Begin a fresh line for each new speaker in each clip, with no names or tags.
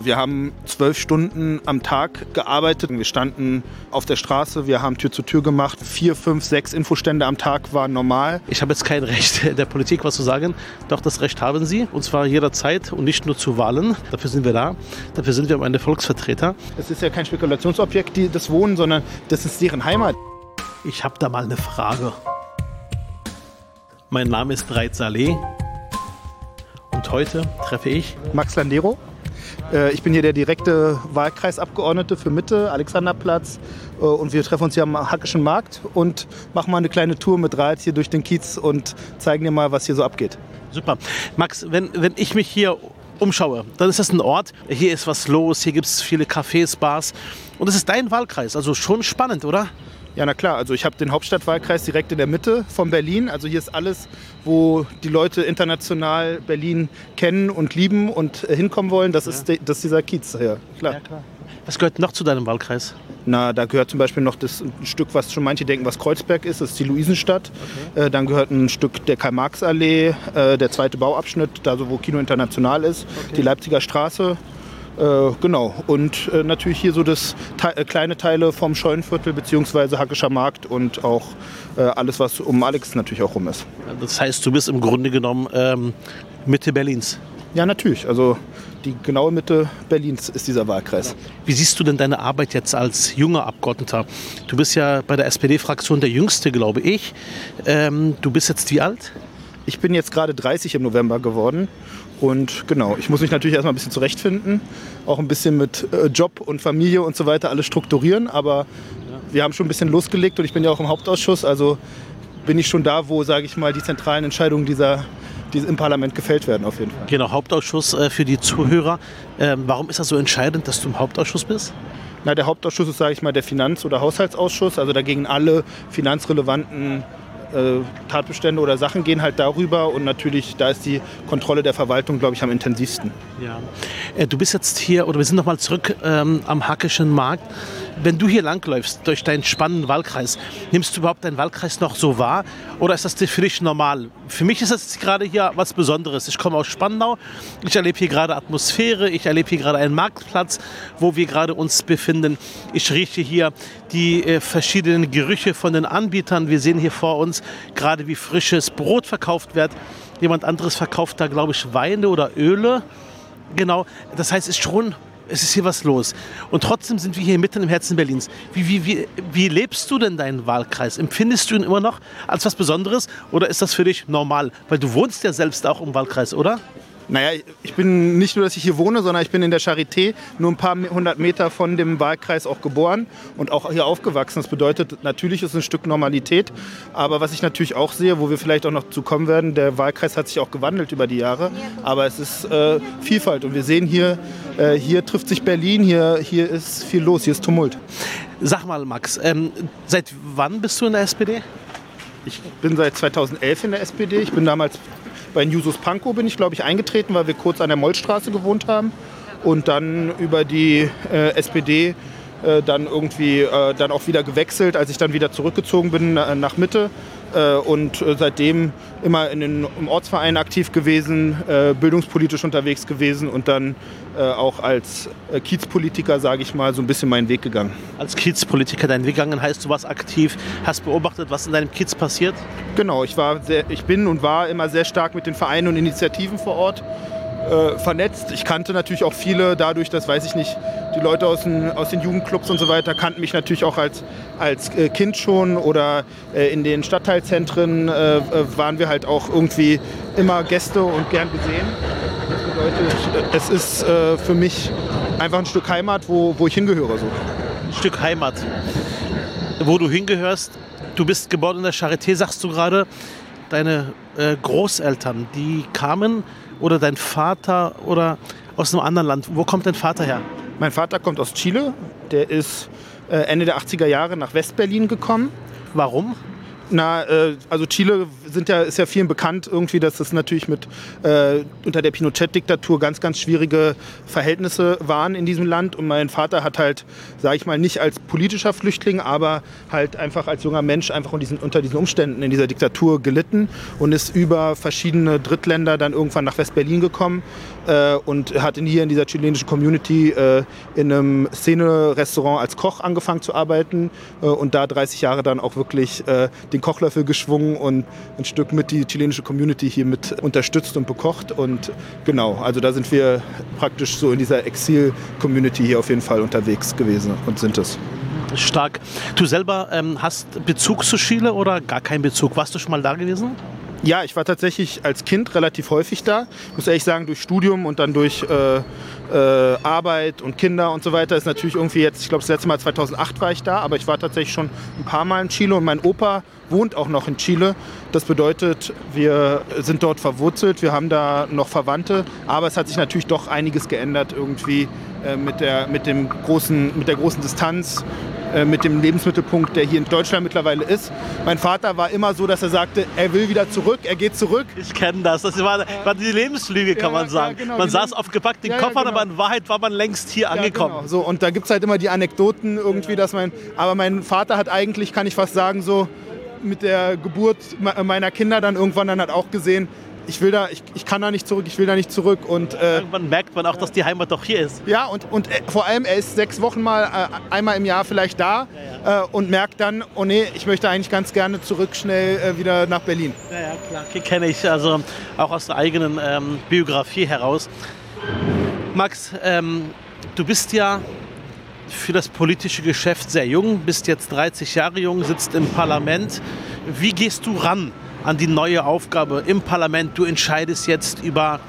Wir haben zwölf Stunden am Tag gearbeitet. Wir standen auf der Straße, wir haben Tür zu Tür gemacht. Vier, fünf, sechs Infostände am Tag waren normal.
Ich habe jetzt kein Recht der Politik was zu sagen, doch das Recht haben Sie, und zwar jederzeit und nicht nur zu Wahlen. Dafür sind wir da, dafür sind wir am Ende Volksvertreter.
Es ist ja kein Spekulationsobjekt, die, das Wohnen, sondern das ist deren Heimat.
Ich habe da mal eine Frage. Mein Name ist Reit Saleh und heute treffe ich
Max Landero. Äh, Ich bin hier der direkte Wahlkreisabgeordnete für Mitte, Alexanderplatz. Äh, Und wir treffen uns hier am Hackischen Markt und machen mal eine kleine Tour mit Rad hier durch den Kiez und zeigen dir mal, was hier so abgeht.
Super. Max, wenn, wenn ich mich hier umschaue, dann ist das ein Ort, hier ist was los, hier gibt es viele Cafés, Bars und es ist dein Wahlkreis, also schon spannend, oder?
Ja, na klar. Also ich habe den Hauptstadtwahlkreis direkt in der Mitte von Berlin. Also hier ist alles, wo die Leute international Berlin kennen und lieben und äh, hinkommen wollen. Das, ist, de- das ist dieser Kiez hier. Klar.
Was gehört noch zu deinem Wahlkreis?
Na, da gehört zum Beispiel noch das ein Stück, was schon manche denken, was Kreuzberg ist. Das ist die Luisenstadt. Äh, dann gehört ein Stück der Karl-Marx-Allee, äh, der zweite Bauabschnitt, da so wo Kino International ist, die Leipziger Straße. Äh, genau. Und äh, natürlich hier so das Te äh, kleine Teile vom Scheunenviertel beziehungsweise Hackischer Markt und auch äh, alles, was um Alex natürlich auch rum ist.
Das heißt, du bist im Grunde genommen ähm, Mitte Berlins.
Ja, natürlich. Also die genaue Mitte Berlins ist dieser Wahlkreis.
Wie siehst du denn deine Arbeit jetzt als junger Abgeordneter? Du bist ja bei der SPD-Fraktion der Jüngste, glaube ich. Ähm, du bist jetzt wie alt?
Ich bin jetzt gerade 30 im November geworden. Und genau, ich muss mich natürlich erstmal ein bisschen zurechtfinden, auch ein bisschen mit äh, Job und Familie und so weiter alles strukturieren. Aber wir haben schon ein bisschen losgelegt und ich bin ja auch im Hauptausschuss, also bin ich schon da, wo, sage ich mal, die zentralen Entscheidungen dieser, die im Parlament gefällt werden auf jeden Fall.
Genau, Hauptausschuss äh, für die Zuhörer. Ähm, warum ist das so entscheidend, dass du im Hauptausschuss bist?
Na, der Hauptausschuss ist, sage ich mal, der Finanz- oder Haushaltsausschuss. Also dagegen alle finanzrelevanten äh, Tatbestände oder Sachen gehen halt darüber. Und natürlich, da ist die Kontrolle der Verwaltung, glaube ich, am intensivsten.
Ja. Äh, du bist jetzt hier, oder wir sind nochmal zurück ähm, am Hackischen Markt. Wenn du hier langläufst durch deinen spannenden Wahlkreis, nimmst du überhaupt deinen Wahlkreis noch so wahr? Oder ist das für dich normal? Für mich ist das gerade hier was Besonderes. Ich komme aus Spandau, ich erlebe hier gerade Atmosphäre, ich erlebe hier gerade einen Marktplatz, wo wir gerade uns befinden. Ich rieche hier die äh, verschiedenen Gerüche von den Anbietern. Wir sehen hier vor uns gerade, wie frisches Brot verkauft wird. Jemand anderes verkauft da, glaube ich, Weine oder Öle. Genau, das heißt, es ist schon, es ist hier was los. Und trotzdem sind wir hier mitten im Herzen Berlins. Wie, wie, wie, wie lebst du denn deinen Wahlkreis? Empfindest du ihn immer noch als was Besonderes oder ist das für dich normal? Weil du wohnst ja selbst auch im Wahlkreis, oder?
Naja, ich bin nicht nur, dass ich hier wohne, sondern ich bin in der Charité nur ein paar hundert Meter von dem Wahlkreis auch geboren und auch hier aufgewachsen. Das bedeutet, natürlich ist es ein Stück Normalität. Aber was ich natürlich auch sehe, wo wir vielleicht auch noch zu kommen werden, der Wahlkreis hat sich auch gewandelt über die Jahre. Aber es ist äh, Vielfalt. Und wir sehen hier, äh, hier trifft sich Berlin, hier, hier ist viel los, hier ist Tumult.
Sag mal, Max, ähm, seit wann bist du in der SPD?
Ich bin seit 2011 in der SPD. Ich bin damals bei Jusus Pankow bin ich, glaube ich, eingetreten, weil wir kurz an der Mollstraße gewohnt haben. Und dann über die äh, SPD äh, dann irgendwie äh, dann auch wieder gewechselt, als ich dann wieder zurückgezogen bin äh, nach Mitte. Äh, und äh, seitdem immer in den, im Ortsverein aktiv gewesen, äh, bildungspolitisch unterwegs gewesen und dann auch als Kiezpolitiker, sage ich mal, so ein bisschen meinen Weg gegangen.
Als Kiezpolitiker dein Weg gegangen heißt, du warst aktiv, hast beobachtet, was in deinem Kiez passiert?
Genau, ich, war sehr, ich bin und war immer sehr stark mit den Vereinen und Initiativen vor Ort äh, vernetzt. Ich kannte natürlich auch viele dadurch, das weiß ich nicht, die Leute aus den, aus den Jugendclubs und so weiter kannten mich natürlich auch als, als äh, Kind schon oder äh, in den Stadtteilzentren äh, äh, waren wir halt auch irgendwie immer Gäste und gern gesehen. Das bedeutet, es ist äh, für mich einfach ein Stück Heimat, wo, wo ich hingehöre. So.
Ein Stück Heimat, wo du hingehörst. Du bist geboren in der Charité, sagst du gerade. Deine Großeltern, die kamen oder dein Vater oder aus einem anderen Land. Wo kommt dein Vater her?
Mein Vater kommt aus Chile. Der ist äh, Ende der 80er Jahre nach Westberlin gekommen.
Warum?
Na, äh, also Chile sind ja, ist ja vielen bekannt irgendwie, dass es natürlich mit äh, unter der Pinochet-Diktatur ganz, ganz schwierige Verhältnisse waren in diesem Land. Und mein Vater hat halt, sage ich mal, nicht als politischer Flüchtling, aber halt einfach als junger Mensch einfach unter diesen, unter diesen Umständen in dieser Diktatur gelitten und ist über verschiedene Drittländer dann irgendwann nach West-Berlin gekommen äh, und hat hier in dieser chilenischen Community äh, in einem Szene-Restaurant als Koch angefangen zu arbeiten äh, und da 30 Jahre dann auch wirklich äh, den Kochlöffel geschwungen und ein Stück mit die chilenische Community hier mit unterstützt und bekocht. Und genau, also da sind wir praktisch so in dieser Exil-Community hier auf jeden Fall unterwegs gewesen und sind es.
Stark. Du selber ähm, hast Bezug zu Chile oder gar keinen Bezug? Warst du schon mal da gewesen?
Ja, ich war tatsächlich als Kind relativ häufig da. Ich muss ehrlich sagen, durch Studium und dann durch äh, äh, Arbeit und Kinder und so weiter ist natürlich irgendwie jetzt, ich glaube, das letzte Mal 2008 war ich da, aber ich war tatsächlich schon ein paar Mal in Chile und mein Opa wohnt auch noch in Chile. Das bedeutet, wir sind dort verwurzelt, wir haben da noch Verwandte, aber es hat sich natürlich doch einiges geändert irgendwie äh, mit, der, mit, dem großen, mit der großen Distanz äh, mit dem Lebensmittelpunkt, der hier in Deutschland mittlerweile ist. Mein Vater war immer so, dass er sagte, er will wieder zurück, er geht zurück.
Ich kenne das. Das war, war, die Lebenslüge, kann ja, man sagen. Ja, genau, man saß auf gepackten ja, Koffern, genau. aber in Wahrheit war man längst hier angekommen. Genau.
So, und da gibt es halt immer die Anekdoten irgendwie, dass mein, aber mein Vater hat eigentlich, kann ich fast sagen, so mit der Geburt meiner Kinder dann irgendwann dann hat auch gesehen, ich will da, ich, ich kann da nicht zurück, ich will da nicht zurück. Und,
äh, Irgendwann merkt man auch, dass die Heimat doch hier ist.
Ja, und, und äh, vor allem, er ist sechs Wochen mal, äh, einmal im Jahr vielleicht da ja, ja. Äh, und merkt dann, oh nee, ich möchte eigentlich ganz gerne zurück schnell äh, wieder nach Berlin.
Ja, ja, klar, kenne ich, also auch aus der eigenen ähm, Biografie heraus. Max, ähm, du bist ja für das politische Geschäft sehr jung, bist jetzt 30 Jahre jung, sitzt im Parlament. Wie gehst du ran an die neue Aufgabe im Parlament. Du entscheidest jetzt über,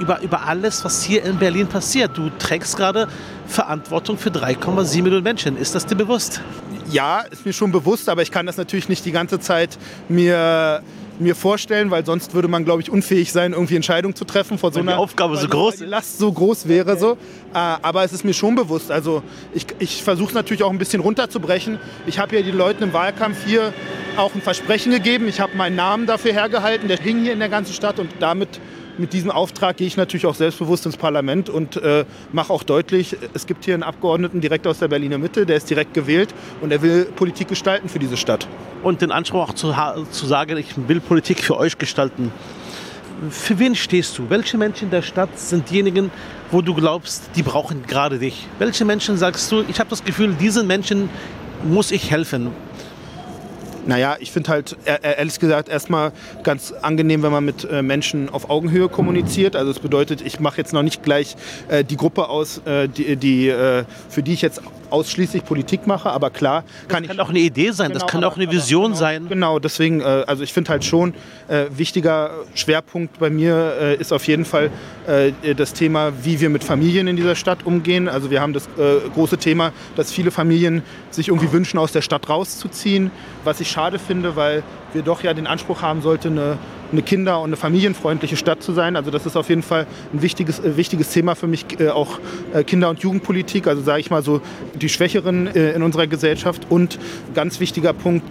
über, über alles, was hier in Berlin passiert. Du trägst gerade Verantwortung für 3,7 Millionen Menschen. Ist das dir bewusst?
Ja, ist mir schon bewusst, aber ich kann das natürlich nicht die ganze Zeit mir mir vorstellen, weil sonst würde man, glaube ich, unfähig sein, irgendwie Entscheidungen zu treffen
vor so einer Aufgabe so groß,
die Last so groß wäre okay. so. Äh, aber es ist mir schon bewusst. Also ich, ich versuche es natürlich auch ein bisschen runterzubrechen. Ich habe ja den Leuten im Wahlkampf hier auch ein Versprechen gegeben. Ich habe meinen Namen dafür hergehalten. Der hing hier in der ganzen Stadt und damit mit diesem Auftrag gehe ich natürlich auch selbstbewusst ins Parlament und äh, mache auch deutlich, es gibt hier einen Abgeordneten direkt aus der Berliner Mitte, der ist direkt gewählt und er will Politik gestalten für diese Stadt.
Und den Anspruch auch zu, zu sagen, ich will Politik für euch gestalten. Für wen stehst du? Welche Menschen der Stadt sind diejenigen, wo du glaubst, die brauchen gerade dich? Welche Menschen sagst du, ich habe das Gefühl, diesen Menschen muss ich helfen?
Naja, ich finde halt ehrlich gesagt erstmal ganz angenehm, wenn man mit äh, Menschen auf Augenhöhe kommuniziert. Also es bedeutet, ich mache jetzt noch nicht gleich äh, die Gruppe aus, äh, die, die für die ich jetzt ausschließlich Politik mache, aber klar kann
das
kann
auch eine Idee sein, genau, das kann auch eine Vision
genau,
sein.
Genau, deswegen, also ich finde halt schon, wichtiger Schwerpunkt bei mir ist auf jeden Fall das Thema, wie wir mit Familien in dieser Stadt umgehen. Also wir haben das große Thema, dass viele Familien sich irgendwie wünschen, aus der Stadt rauszuziehen, was ich schade finde, weil wir doch ja den Anspruch haben sollten, eine, eine kinder- und eine familienfreundliche Stadt zu sein. Also das ist auf jeden Fall ein wichtiges, äh, wichtiges Thema für mich, äh, auch äh, Kinder- und Jugendpolitik, also sage ich mal so die Schwächeren äh, in unserer Gesellschaft. Und ganz wichtiger Punkt,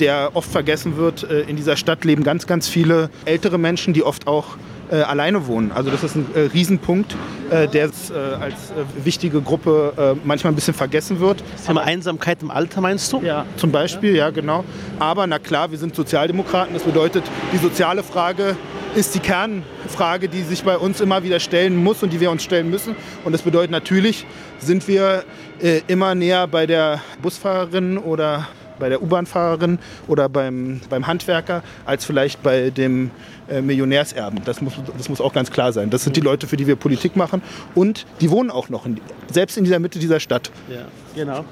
der oft vergessen wird, äh, in dieser Stadt leben ganz, ganz viele ältere Menschen, die oft auch äh, alleine wohnen. Also das ist ein äh, Riesenpunkt, äh, der als äh, wichtige Gruppe äh, manchmal ein bisschen vergessen wird.
Das Thema Einsamkeit im Alter meinst du?
Ja, zum Beispiel, ja genau. Aber na klar, wir sind Sozialdemokraten. Das bedeutet, die soziale Frage ist die Kernfrage, die sich bei uns immer wieder stellen muss und die wir uns stellen müssen. Und das bedeutet natürlich, sind wir äh, immer näher bei der Busfahrerin oder bei der U-Bahn-Fahrerin oder beim, beim Handwerker als vielleicht bei dem äh, Millionärserben. Das muss, das muss auch ganz klar sein. Das sind die Leute, für die wir Politik machen. Und die wohnen auch noch, in, selbst in dieser Mitte dieser Stadt.
Ja, genau.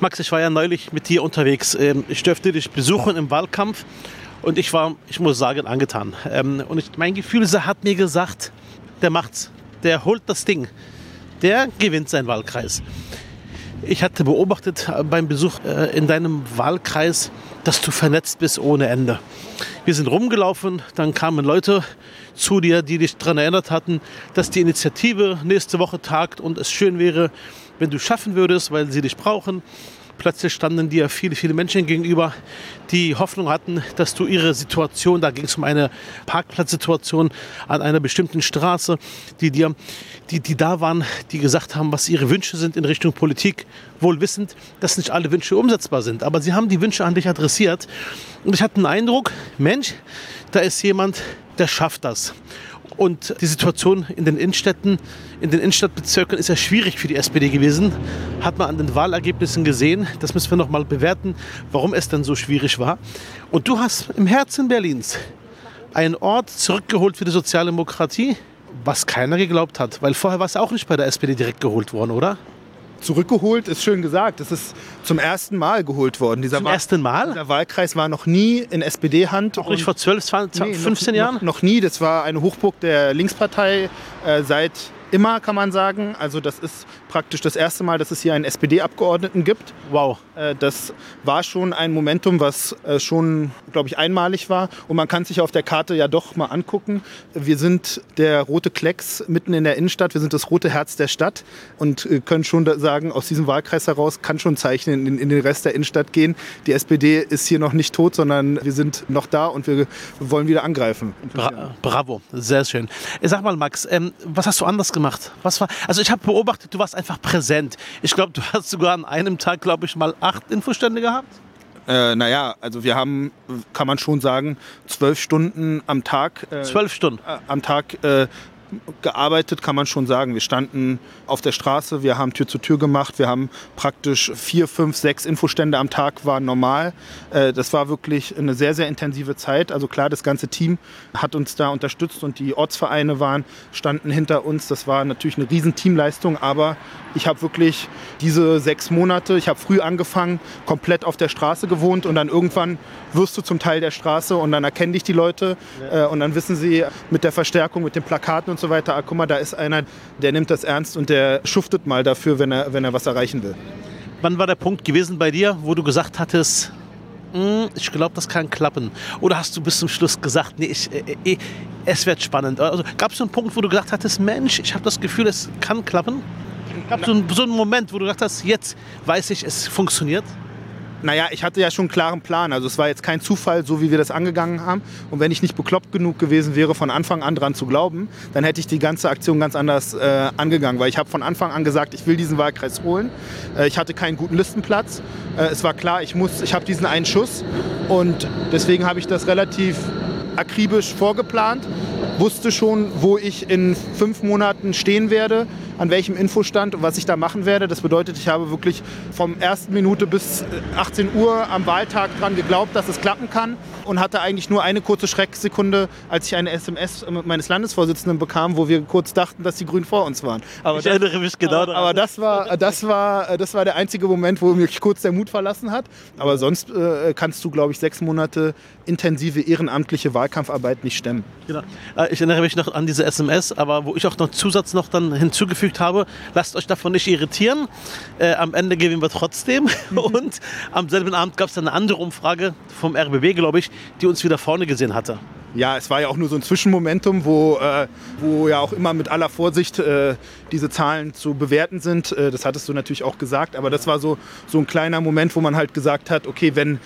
Max, ich war ja neulich mit dir unterwegs. Ähm, ich dürfte dich besuchen im Wahlkampf und ich war, ich muss sagen, angetan. Ähm, und ich, mein Gefühl hat mir gesagt, der macht's, der holt das Ding, der gewinnt seinen Wahlkreis. Ich hatte beobachtet äh, beim Besuch äh, in deinem Wahlkreis, dass du vernetzt bist ohne Ende. Wir sind rumgelaufen, dann kamen Leute zu dir, die dich daran erinnert hatten, dass die Initiative nächste Woche tagt und es schön wäre, wenn du schaffen würdest, weil sie dich brauchen. Plötzlich standen dir viele, viele Menschen gegenüber, die Hoffnung hatten, dass du ihre Situation, da ging es um eine Parkplatzsituation an einer bestimmten Straße, die dir, die, die da waren, die gesagt haben, was ihre Wünsche sind in Richtung Politik, wohl wissend, dass nicht alle Wünsche umsetzbar sind. Aber sie haben die Wünsche an dich adressiert. Und ich hatte den Eindruck, Mensch, da ist jemand, der schafft das. Und die Situation in den Innenstädten, in den Innenstadtbezirken ist ja schwierig für die SPD gewesen. Hat man an den Wahlergebnissen gesehen. Das müssen wir noch mal bewerten, warum es denn so schwierig war. Und du hast im Herzen Berlins einen Ort zurückgeholt für die Sozialdemokratie, was keiner geglaubt hat. Weil vorher war es auch nicht bei der SPD direkt geholt worden, oder?
Zurückgeholt ist schön gesagt. Es ist zum ersten Mal geholt worden.
Dieser zum ersten Mal?
Dieser Wahlkreis war noch nie in SPD-Hand.
Auch nicht vor 12, 20, nee, 15
noch,
Jahren?
Noch, noch, nie. Das war eine Hochburg der Linkspartei äh, seit immer, kann man sagen. Also das ist praktisch das erste Mal, dass es hier einen SPD-Abgeordneten gibt.
Wow.
Äh, das war schon ein Momentum, was äh, schon, glaube ich, einmalig war. Und man kann sich auf der Karte ja doch mal angucken. Wir sind der rote Klecks mitten in der Innenstadt. Wir sind das rote Herz der Stadt und äh, können schon sagen, aus diesem Wahlkreis heraus kann schon Zeichen in, in den Rest der Innenstadt gehen. Die SPD ist hier noch nicht tot, sondern wir sind noch da und wir wollen wieder angreifen.
Bra bravo, sehr schön. Sag mal, Max, ähm, was hast du anders gemacht? Was war, also ich habe beobachtet, du warst einfach präsent. Ich glaube, du hast sogar an einem Tag, glaube ich, mal acht Infostände gehabt.
Äh, naja, also wir haben, kann man schon sagen, zwölf Stunden am Tag.
Äh, zwölf Stunden?
Äh, am Tag äh, gearbeitet, kann man schon sagen. Wir standen auf der Straße, wir haben Tür zu Tür gemacht, wir haben praktisch vier, fünf, sechs Infostände am Tag war normal. Äh, das war wirklich eine sehr, sehr intensive Zeit. Also klar, das ganze Team hat uns da unterstützt und die Ortsvereine waren, standen hinter uns. Das war natürlich eine riesen Teamleistung, aber ich habe wirklich diese sechs Monate, ich habe früh angefangen, komplett auf der Straße gewohnt und dann irgendwann wirst du zum Teil der Straße und dann erkennen dich die Leute äh, und dann wissen sie mit der Verstärkung, mit den Plakaten und so weiter, ah, guck mal, da ist einer, der nimmt das ernst und der schuftet mal dafür, wenn er, wenn er was erreichen will.
Wann war der Punkt gewesen bei dir, wo du gesagt hattest, hm, ich glaube, das kann klappen. Oder hast du bis zum Schluss gesagt, nee, ich, äh, äh, es wird spannend? Also, Gab es so einen Punkt, wo du gesagt hattest, Mensch, ich habe das Gefühl, es kann klappen? Gab es so, so einen Moment, wo du gesagt hast, jetzt weiß ich, es funktioniert?
Naja, ich hatte ja schon einen klaren Plan. Also es war jetzt kein Zufall, so wie wir das angegangen haben. Und wenn ich nicht bekloppt genug gewesen wäre, von Anfang an dran zu glauben, dann hätte ich die ganze Aktion ganz anders äh, angegangen. Weil ich habe von Anfang an gesagt, ich will diesen Wahlkreis holen. Äh, ich hatte keinen guten Listenplatz. Äh, es war klar, ich, ich habe diesen einen Schuss. Und deswegen habe ich das relativ akribisch vorgeplant. Wusste schon, wo ich in fünf Monaten stehen werde an welchem Infostand und was ich da machen werde. Das bedeutet, ich habe wirklich vom ersten Minute bis 18 äh, Uhr am Wahltag dran geglaubt, dass es klappen kann und hatte eigentlich nur eine kurze Schrecksekunde, als ich eine SMS meines Landesvorsitzenden bekam, wo wir kurz dachten, dass die Grünen vor uns waren.
Aber ich das, erinnere mich genau
daran. Aber das war, das, war, das war der einzige Moment, wo mich kurz der Mut verlassen hat. Aber sonst äh, kannst du, glaube ich, sechs Monate intensive ehrenamtliche Wahlkampfarbeit nicht stemmen.
Genau. Äh, ich erinnere mich noch an diese SMS, aber wo ich auch noch Zusatz noch dann hinzugefügt hinzugefügt habe. Lasst euch davon nicht irritieren. Äh, am Ende gewinnen wir trotzdem. Und am selben Abend gab es eine andere Umfrage vom RBB, glaube ich, die uns wieder vorne gesehen hatte.
Ja, es war ja auch nur so ein Zwischenmomentum, wo, äh, wo ja auch immer mit aller Vorsicht äh, diese Zahlen zu bewerten sind. Äh, das hattest du natürlich auch gesagt, aber das war so, so ein kleiner Moment, wo man halt gesagt hat, okay, wenn,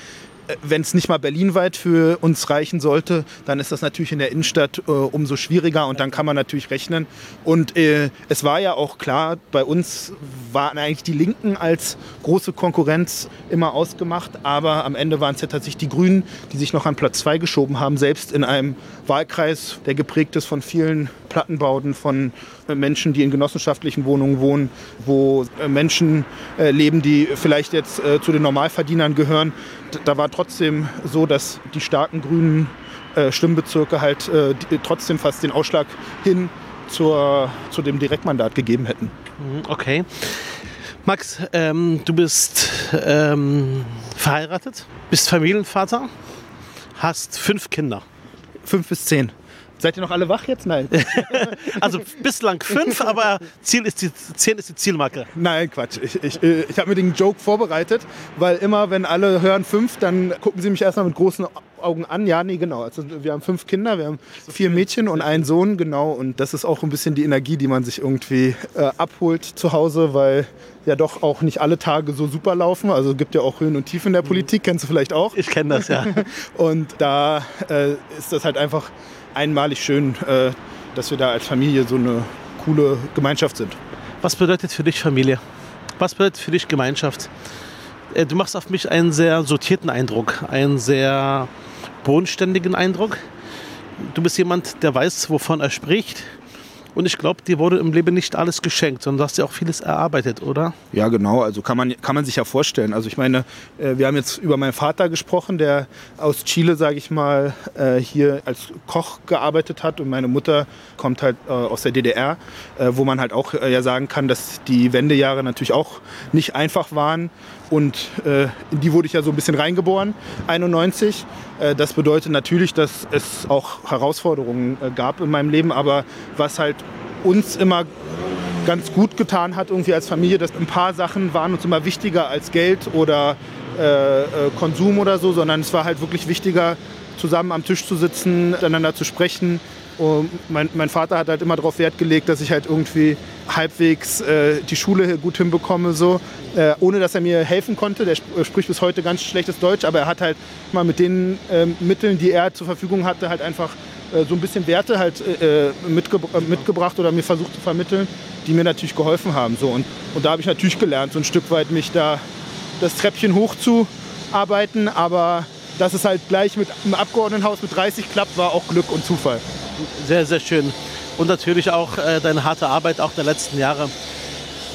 wenn es nicht mal berlinweit für uns reichen sollte, dann ist das natürlich in der Innenstadt äh, umso schwieriger und dann kann man natürlich rechnen. Und äh, es war ja auch klar, bei uns waren eigentlich die Linken als große Konkurrenz immer ausgemacht, aber am Ende waren es ja tatsächlich die Grünen, die sich noch an Platz 2 geschoben haben, selbst in einem Wahlkreis, der geprägt ist von vielen Plattenbauten, von äh, Menschen, die in genossenschaftlichen Wohnungen wohnen, wo äh, Menschen äh, leben, die vielleicht jetzt zu den Normalverdienern gehören. Da war trotzdem so, dass die starken grünen Stimmbezirke halt trotzdem fast den Ausschlag hin zur, zu dem Direktmandat gegeben hätten.
Mhm, okay. Max, ähm, du bist ähm, verheiratet, bist Familienvater, hast fünf Kinder.
Fünf bis zehn. Seid ihr noch alle wach jetzt? Nein.
also bislang fünf, aber Ziel ist die, zehn ist die Zielmarke.
Nein, Quatsch. Ich, ich, ich habe mir den Joke vorbereitet, weil immer, wenn alle hören fünf, dann gucken sie mich erstmal mit großen Augen an. Ja, nee, genau. Also wir haben fünf Kinder, wir haben vier Mädchen und einen Sohn, genau. Und das ist auch ein bisschen die Energie, die man sich irgendwie äh, abholt zu Hause, weil ja doch auch nicht alle Tage so super laufen. Also es gibt ja auch Höhen und Tiefen in der Politik, kennst du vielleicht auch.
Ich kenne das, ja.
und da äh, ist das halt einfach einmalig schön, äh, dass wir da als Familie so eine coole Gemeinschaft sind.
Was bedeutet für dich Familie? Was bedeutet für dich Gemeinschaft? Äh, du machst auf mich einen sehr sortierten Eindruck, einen sehr bodenständigen Eindruck. Du bist jemand, der weiß, wovon er spricht, und ich glaube, dir wurde im Leben nicht alles geschenkt, sondern du hast ja auch vieles erarbeitet, oder?
Ja, genau. Also kann man, kann man sich ja vorstellen. Also ich meine, äh, wir haben jetzt über meinen Vater gesprochen, der aus Chile, sage ich mal, äh, hier als Koch gearbeitet hat. Und meine Mutter kommt halt äh, aus der DDR, wo man halt auch ja sagen kann, dass die Wendejahre natürlich auch nicht einfach waren. Und in die wurde ich ja so ein bisschen reingeboren, 91. das bedeutet natürlich, dass es auch Herausforderungen gab in meinem Leben. Aber was halt uns immer ganz gut getan hat, irgendwie als Familie, dass ein paar Sachen waren uns immer wichtiger als Geld oder äh, äh, Konsum oder so, sondern es war halt wirklich wichtiger, zusammen am Tisch zu sitzen, miteinander zu sprechen. Und mein, mein Vater hat halt immer darauf Wert gelegt, dass ich halt irgendwie halbwegs äh, die Schule gut hinbekomme, so, äh, ohne dass er mir helfen konnte. Der sp spricht bis heute ganz schlechtes Deutsch, aber er hat halt mal mit den ähm, Mitteln, die er zur Verfügung hatte, halt einfach äh, so ein bisschen Werte halt äh, mitge äh, mitgebracht oder mir versucht zu vermitteln, die mir natürlich geholfen haben. So. Und, und da habe ich natürlich gelernt, so ein Stück weit mich da das Treppchen hochzuarbeiten, aber dass es halt gleich mit im Abgeordnetenhaus mit 30 klappt, war auch Glück und Zufall.
Sehr, sehr schön. Und natürlich auch äh, deine harte Arbeit auch der letzten Jahre.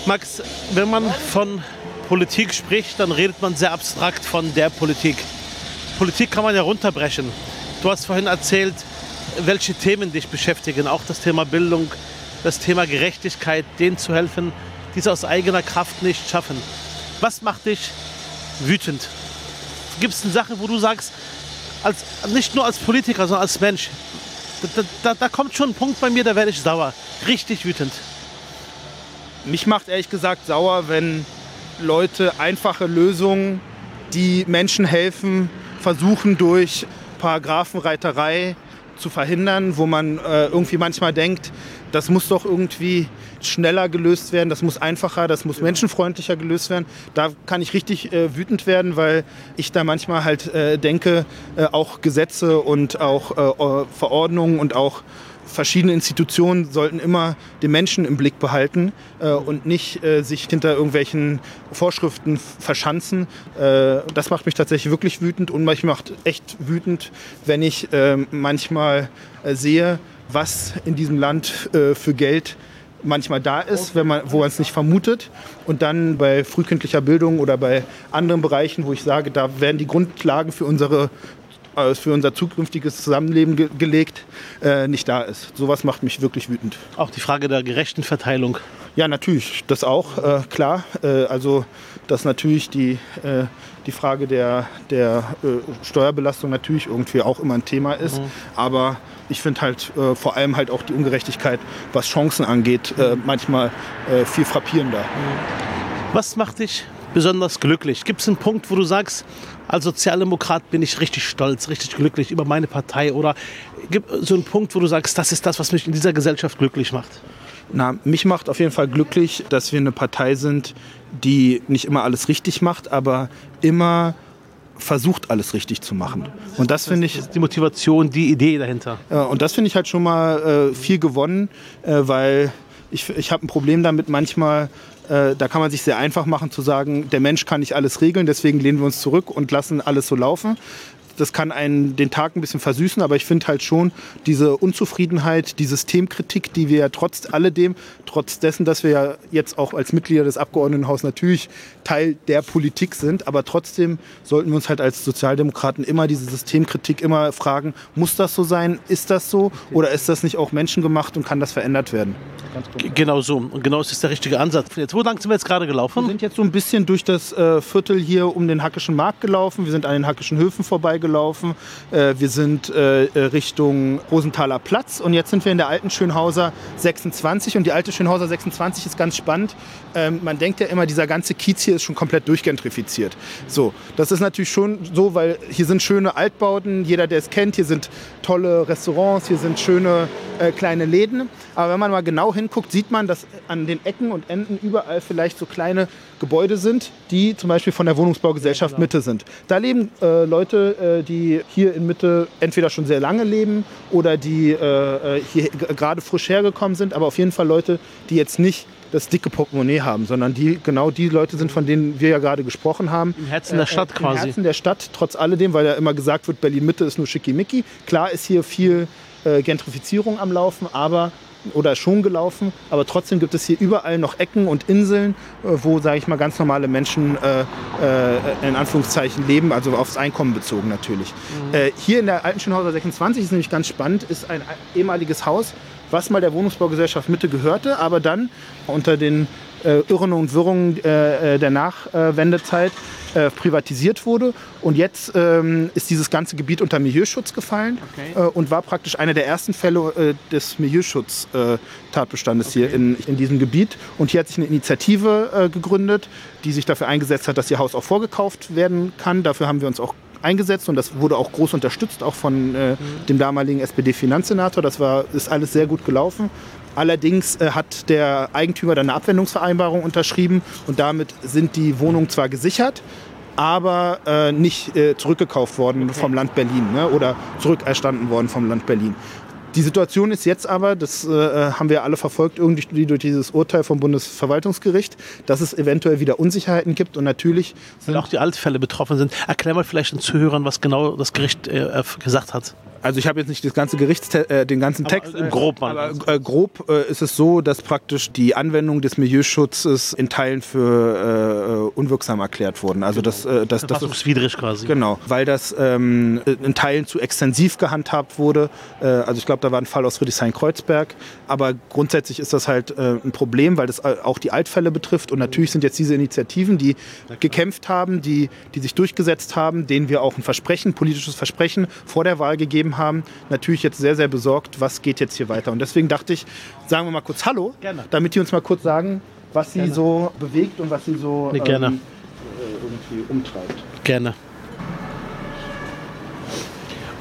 Max, wenn man von Politik spricht, dann redet man sehr abstrakt von der Politik. Politik kann man ja runterbrechen. Du hast vorhin erzählt, welche Themen dich beschäftigen. Auch das Thema Bildung, das Thema Gerechtigkeit, denen zu helfen, die es aus eigener Kraft nicht schaffen. Was macht dich wütend? Gibt es Sachen, wo du sagst, als, nicht nur als Politiker, sondern als Mensch, da, da, da kommt schon ein Punkt bei mir, da werde ich sauer. Richtig wütend.
Mich macht ehrlich gesagt sauer, wenn Leute einfache Lösungen, die Menschen helfen, versuchen durch Paragraphenreiterei zu verhindern, wo man äh, irgendwie manchmal denkt, das muss doch irgendwie schneller gelöst werden, das muss einfacher, das muss menschenfreundlicher gelöst werden. Da kann ich richtig äh, wütend werden, weil ich da manchmal halt äh, denke, äh, auch Gesetze und auch äh, Verordnungen und auch verschiedene Institutionen sollten immer den Menschen im Blick behalten äh, und nicht äh, sich hinter irgendwelchen Vorschriften verschanzen. Äh, das macht mich tatsächlich wirklich wütend und mich macht echt wütend, wenn ich äh, manchmal äh, sehe, was in diesem Land äh, für Geld manchmal da ist, wenn man, wo man es nicht vermutet. Und dann bei frühkindlicher Bildung oder bei anderen Bereichen, wo ich sage, da werden die Grundlagen für unsere für unser zukünftiges Zusammenleben ge gelegt, äh, nicht da ist. Sowas macht mich wirklich wütend.
Auch die Frage der gerechten Verteilung.
Ja, natürlich, das auch, äh, klar. Äh, also, dass natürlich die, äh, die Frage der, der äh, Steuerbelastung natürlich irgendwie auch immer ein Thema ist. Mhm. Aber ich finde halt vor allem halt auch die Ungerechtigkeit, was Chancen angeht, manchmal viel frappierender. Mhm.
Was macht dich besonders glücklich? Gibt es einen Punkt, wo du sagst, als Sozialdemokrat bin ich richtig stolz, richtig glücklich über meine Partei? Oder gibt es so einen Punkt, wo du sagst, das ist das, was mich in dieser Gesellschaft glücklich macht?
Na, mich macht auf jeden Fall glücklich, dass wir eine Partei sind, die nicht immer alles richtig macht, aber immer versucht, alles richtig zu machen. Und das, das finde ich.
die Motivation, die Idee dahinter.
Und das finde ich halt schon mal äh, viel gewonnen, äh, weil ich, ich habe ein Problem damit, manchmal äh, da kann man sich sehr einfach machen zu sagen, der Mensch kann nicht alles regeln, deswegen lehnen wir uns zurück und lassen alles so laufen das kann einen den Tag ein bisschen versüßen, aber ich finde halt schon diese Unzufriedenheit, die Systemkritik, die wir ja trotz alledem, trotz dessen, dass wir ja jetzt auch als Mitglieder des Abgeordnetenhauses natürlich Teil der Politik sind, aber trotzdem sollten wir uns halt als Sozialdemokraten immer diese Systemkritik immer fragen, muss das so sein, ist das so oder ist das nicht auch menschengemacht und kann das verändert werden?
Genau so und genau ist das der richtige Ansatz. Jetzt, wo lang sind wir jetzt gerade gelaufen?
Wir sind jetzt so ein bisschen durch das äh, Viertel hier um den Hackischen Markt gelaufen, wir sind an den Hackischen Höfen vorbeigelaufen gelaufen. Äh, wir sind äh, äh, Richtung Rosenthaler Platz und jetzt sind wir in der alten Schönhauser 26 und die alte Schönhauser 26 ist ganz spannend. Ähm, man denkt ja immer, dieser ganze Kiez hier ist schon komplett durchgentrifiziert. So, das ist natürlich schon so, weil hier sind schöne Altbauten, jeder, der es kennt, hier sind tolle Restaurants, hier sind schöne äh, kleine Läden. Aber wenn man mal genau hinguckt, sieht man, dass an den Ecken und Enden überall vielleicht so kleine Gebäude sind, die zum Beispiel von der Wohnungsbaugesellschaft genau. Mitte sind. Da leben äh, Leute, äh, die hier in Mitte entweder schon sehr lange leben oder die äh, äh hier gerade frisch hergekommen sind, aber auf jeden Fall Leute, die jetzt nicht das dicke Portemonnaie haben, sondern die genau die Leute sind, von denen wir ja gerade gesprochen haben.
Im Herzen der äh, Stadt quasi. Im
Herzen der Stadt, trotz alledem, weil ja immer gesagt wird, Berlin Mitte ist nur schickimicki. Klar ist hier viel äh, Gentrifizierung am Laufen, aber oder schon gelaufen, aber trotzdem gibt es hier überall noch Ecken und Inseln, äh, wo, sage ich mal, ganz normale Menschen äh, äh, in Anführungszeichen leben, also aufs Einkommen bezogen natürlich. Mhm. Äh, hier in der alten Schönhauser 26 ist nämlich ganz spannend, ist ein ehemaliges Haus, was mal der Wohnungsbaugesellschaft Mitte gehörte, aber dann unter den äh, Irren und Wirrungen äh, der Nachwendezeit äh, privatisiert wurde. Und jetzt ähm, ist dieses ganze Gebiet unter Milieuschutz gefallen okay. Äh, und war praktisch einer der ersten Fälle äh, des Milieuschutz-Tatbestandes okay. hier in, in diesem Gebiet. Und hier hat sich eine Initiative gegründet, die sich dafür eingesetzt hat, dass ihr Haus auch vorgekauft werden kann. Dafür haben wir uns auch eingesetzt und das wurde auch groß unterstützt, auch von äh, dem damaligen SPD-Finanzsenator. Das war, ist alles sehr gut gelaufen. Allerdings äh, hat der Eigentümer dann eine Abwendungsvereinbarung unterschrieben und damit sind die Wohnungen zwar gesichert, aber äh, nicht äh, zurückgekauft worden okay. vom Land Berlin ne, oder zurückerstanden worden vom Land Berlin. Die Situation ist jetzt aber, das äh, haben wir alle verfolgt, irgendwie durch dieses Urteil vom Bundesverwaltungsgericht, dass es eventuell wieder Unsicherheiten gibt und natürlich
sind auch die Altfälle betroffen sind. Erklär mal vielleicht den Zuhörern, was genau das Gericht äh, gesagt hat
also ich habe jetzt nicht das ganze Gerichts äh, den ganzen aber Text.
Im grob,
aber äh, grob äh, ist es so, dass praktisch die Anwendung des Milieuschutzes in Teilen für äh, unwirksam erklärt wurden. Also das, äh, das, das
ist quasi.
Genau, weil das ähm, in Teilen zu extensiv gehandhabt wurde. Äh, also ich glaube, da war ein Fall aus Friedrichshain-Kreuzberg. Aber grundsätzlich ist das halt äh, ein Problem, weil das auch die Altfälle betrifft. Und natürlich sind jetzt diese Initiativen, die gekämpft haben, die, die sich durchgesetzt haben, denen wir auch ein Versprechen, politisches Versprechen vor der Wahl gegeben haben, natürlich jetzt sehr, sehr besorgt, was geht jetzt hier weiter. Und deswegen dachte ich, sagen wir mal kurz Hallo, gerne. damit die uns mal kurz sagen, was sie gerne. so bewegt und was sie so
nee, gerne. Ähm,
äh, irgendwie umtreibt.
Gerne.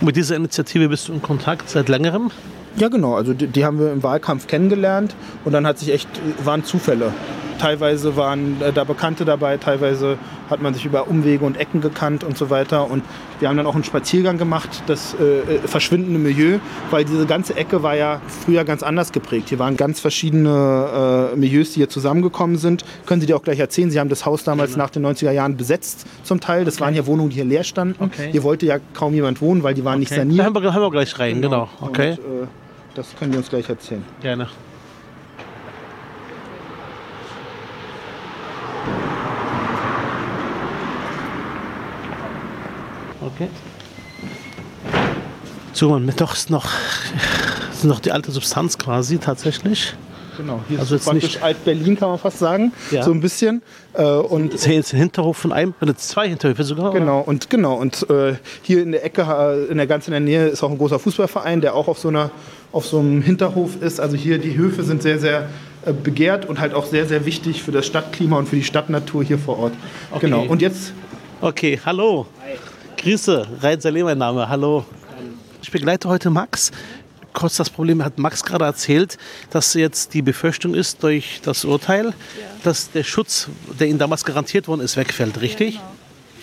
Und mit dieser Initiative bist du in Kontakt seit längerem?
Ja, genau. Also die, die, haben wir im Wahlkampf kennengelernt und dann hat sich echt, waren Zufälle. Teilweise waren äh, da Bekannte dabei, teilweise hat man sich über Umwege und Ecken gekannt und so weiter. Und wir haben dann auch einen Spaziergang gemacht, das äh, äh, verschwindende Milieu, weil diese ganze Ecke war ja früher ganz anders geprägt. Hier waren ganz verschiedene äh, Milieus, die hier zusammengekommen sind. Können Sie dir auch gleich erzählen, Sie haben das Haus damals genau. nach den 90er Jahren besetzt zum Teil. Das okay. waren hier Wohnungen, die hier leer standen. Okay. Hier wollte ja kaum jemand wohnen, weil die waren okay. nicht saniert. Da
haben wir, haben wir gleich rein, genau.
genau. Okay. Und, äh, das können die uns gleich erzählen.
Gerne. Okay. So, man doch ist noch, ist noch die alte Substanz quasi tatsächlich.
Genau, hier also ist jetzt praktisch Alt-Berlin, kann man fast sagen, ja. so ein bisschen.
Äh, und das ist jetzt ein Hinterhof von einem, oder zwei Hinterhöfe sogar.
Genau, oder? und genau und äh, hier in der Ecke, äh, in der ganzen Nähe ist auch ein großer Fußballverein, der auch auf so einer, auf so einem Hinterhof ist. Also hier die Höfe sind sehr, sehr äh, begehrt und halt auch sehr, sehr wichtig für das Stadtklima und für die Stadtnatur hier vor Ort. Okay. Genau. Und jetzt.
Okay, hallo. Hi. Grüße, Rein Saleh mein Name, hallo. Ich begleite heute Max. Kurz das Problem hat Max gerade erzählt, dass jetzt die Befürchtung ist durch das Urteil, ja. dass der Schutz, der Ihnen damals garantiert worden ist, wegfällt, richtig? Ja,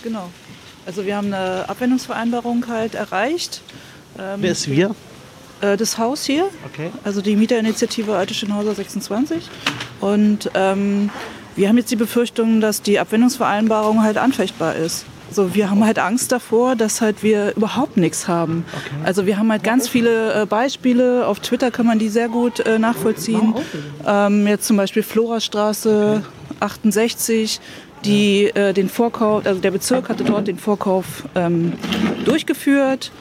genau. genau. Also wir haben eine Abwendungsvereinbarung halt erreicht.
Ähm, Wer ist wir?
Äh, das Haus hier, okay. also die Mieterinitiative Alte Schönhauser 26. Und ähm, wir haben jetzt die Befürchtung, dass die Abwendungsvereinbarung halt anfechtbar ist. So, wir haben halt Angst davor, dass halt wir überhaupt nichts haben. Okay. Also wir haben halt ganz viele äh, Beispiele. Auf Twitter kann man die sehr gut äh, nachvollziehen. Ähm, jetzt zum Beispiel Florastraße okay. 68, die äh, den Vorkauf, also der Bezirk hatte dort den Vorkauf ähm, durchgeführt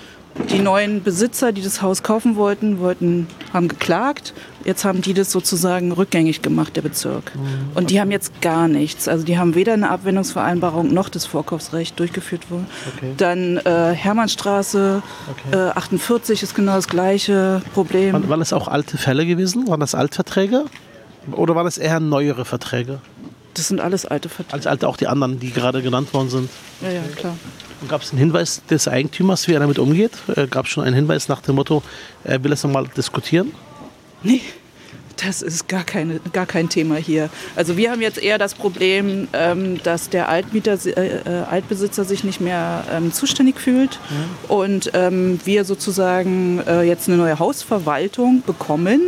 die neuen Besitzer, die das Haus kaufen wollten, wollten, haben geklagt. Jetzt haben die das sozusagen rückgängig gemacht, der Bezirk. Mhm. Und die haben jetzt gar nichts. Also die haben weder eine Abwendungsvereinbarung noch das Vorkaufsrecht durchgeführt worden. Okay. Dann äh, Hermannstraße okay. äh, 48 ist genau das gleiche Problem.
Waren, waren das auch alte Fälle gewesen? Waren das Altverträge? Oder waren das eher neuere Verträge?
Das sind alles alte Verträge.
Alles alte, auch die anderen, die gerade genannt worden sind.
Ja, ja, klar.
Gab es einen Hinweis des Eigentümers, wie er damit umgeht? Äh, Gab es schon einen Hinweis nach dem Motto, er will es nochmal diskutieren?
Nee, das ist gar, keine, gar kein Thema hier. Also wir haben jetzt eher das Problem, ähm, dass der Altmieter, äh, äh, Altbesitzer sich nicht mehr ähm, zuständig fühlt mhm. und ähm, wir sozusagen äh, jetzt eine neue Hausverwaltung bekommen.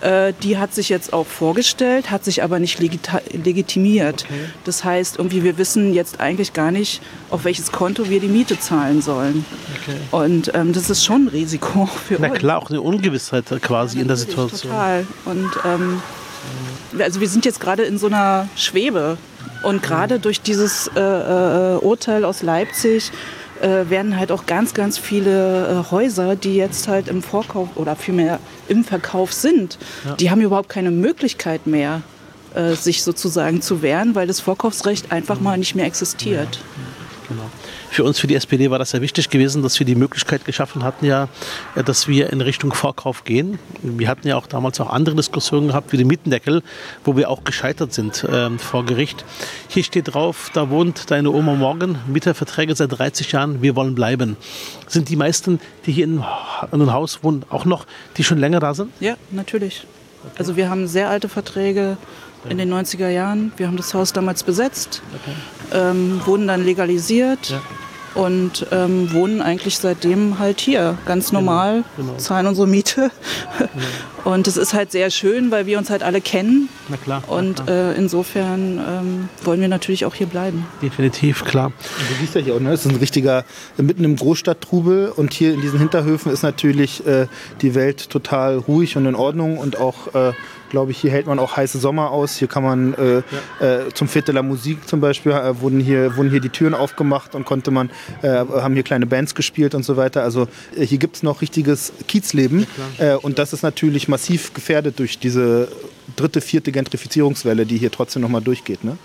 Okay. Äh, die hat sich jetzt auch vorgestellt, hat sich aber nicht legitimiert. Okay. Das heißt, irgendwie wir wissen jetzt eigentlich gar nicht, auf welches Konto wir die Miete zahlen sollen. Okay. Und ähm, das ist schon ein Risiko für
Na uns. Na klar, auch eine Ungewissheit quasi ja, in der Situation.
Total. Und ähm, also wir sind jetzt gerade in so einer Schwebe. Und gerade durch dieses äh, äh, Urteil aus Leipzig äh, werden halt auch ganz, ganz viele äh, Häuser, die jetzt halt im Vorkauf oder vielmehr im Verkauf sind, ja. die haben überhaupt keine Möglichkeit mehr, äh, sich sozusagen zu wehren, weil das Vorkaufsrecht einfach mal nicht mehr existiert. Ja.
Genau. Für uns, für die SPD, war das sehr wichtig gewesen, dass wir die Möglichkeit geschaffen hatten, ja, dass wir in Richtung Vorkauf gehen. Wir hatten ja auch damals auch andere Diskussionen gehabt, wie den Mietendeckel, wo wir auch gescheitert sind äh, vor Gericht. Hier steht drauf, da wohnt deine Oma morgen, Mieterverträge seit 30 Jahren, wir wollen bleiben. Sind die meisten, die hier in, in einem Haus wohnen, auch noch, die schon länger da sind?
Ja, natürlich. Okay. Also wir haben sehr alte Verträge in den 90er Jahren. Wir haben das Haus damals besetzt, okay. ähm, wurden dann legalisiert. Ja und ähm, wohnen eigentlich seitdem halt hier, ganz genau, normal, genau, genau. zahlen unsere Miete. Genau. Und es ist halt sehr schön, weil wir uns halt alle kennen.
Na klar.
Und
klar.
Äh, insofern ähm, wollen wir natürlich auch hier bleiben.
Definitiv, klar. Und
du siehst ja hier auch, ne? es ist ein richtiger, mitten im Großstadttrubel und hier in diesen Hinterhöfen ist natürlich äh, die Welt total ruhig und in Ordnung und auch äh, glaube ich. Hier hält man auch heiße Sommer aus. Hier kann man äh, ja. äh, zum Fete la Musik zum Beispiel äh, wurden, hier, wurden hier die Türen aufgemacht und konnte man, äh, haben hier kleine Bands gespielt und so weiter. Also äh, hier gibt es noch richtiges Kiezleben. Ja, äh, und das ist natürlich massiv gefährdet durch diese dritte, vierte Gentrifizierungswelle, die hier trotzdem noch mal durchgeht. Ne?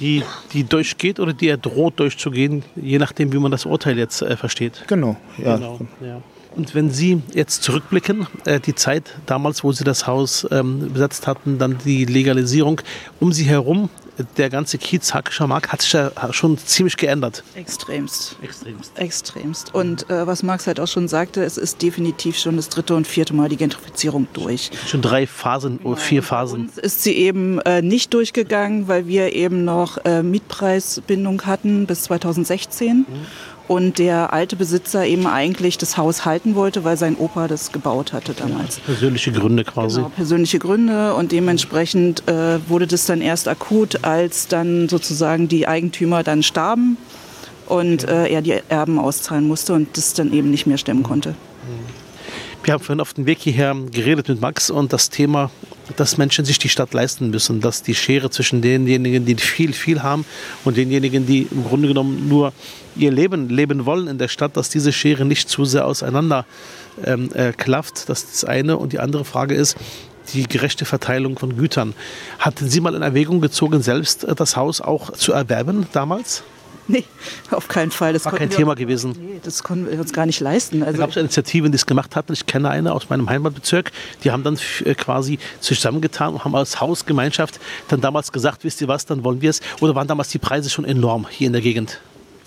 die, die durchgeht oder die er droht durchzugehen, je nachdem, wie man das Urteil jetzt äh, versteht.
Genau, ja.
Genau, ja. Und wenn Sie jetzt zurückblicken, äh, die Zeit damals, wo Sie das Haus ähm, besetzt hatten, dann die Legalisierung, um Sie herum, der ganze Kiez, Hackischer Markt, hat sich ja schon ziemlich geändert.
Extremst. Extremst. Extremst. Und äh, was Marx halt auch schon sagte, es ist definitiv schon das dritte und vierte Mal die Gentrifizierung durch.
Schon drei Phasen oder vier Phasen.
Uns ist sie eben äh, nicht durchgegangen, weil wir eben noch äh, Mietpreisbindung hatten bis 2016. Mhm und der alte Besitzer eben eigentlich das Haus halten wollte, weil sein Opa das gebaut hatte damals.
Ja, persönliche Gründe quasi.
Genau, persönliche Gründe und dementsprechend äh, wurde das dann erst akut, als dann sozusagen die Eigentümer dann starben und äh, er die Erben auszahlen musste und das dann eben nicht mehr stemmen konnte.
Wir haben vorhin auf dem Weg hierher geredet mit Max und das Thema, dass Menschen sich die Stadt leisten müssen, dass die Schere zwischen denjenigen, die viel, viel haben und denjenigen, die im Grunde genommen nur ihr Leben leben wollen in der Stadt, dass diese Schere nicht zu sehr auseinander ähm, äh, klafft. Das ist das eine. Und die andere Frage ist, die gerechte Verteilung von Gütern. Hatten Sie mal in Erwägung gezogen, selbst äh, das Haus auch zu erwerben damals?
Nee, auf keinen Fall.
Das war kein Thema uns, gewesen.
Nee, das konnten wir uns gar nicht leisten.
Also da gab es Initiativen, die es gemacht hatten. Ich kenne eine aus meinem Heimatbezirk. Die haben dann äh, quasi zusammengetan und haben als Hausgemeinschaft dann damals gesagt, wisst ihr was, dann wollen wir es. Oder waren damals die Preise schon enorm hier in der Gegend?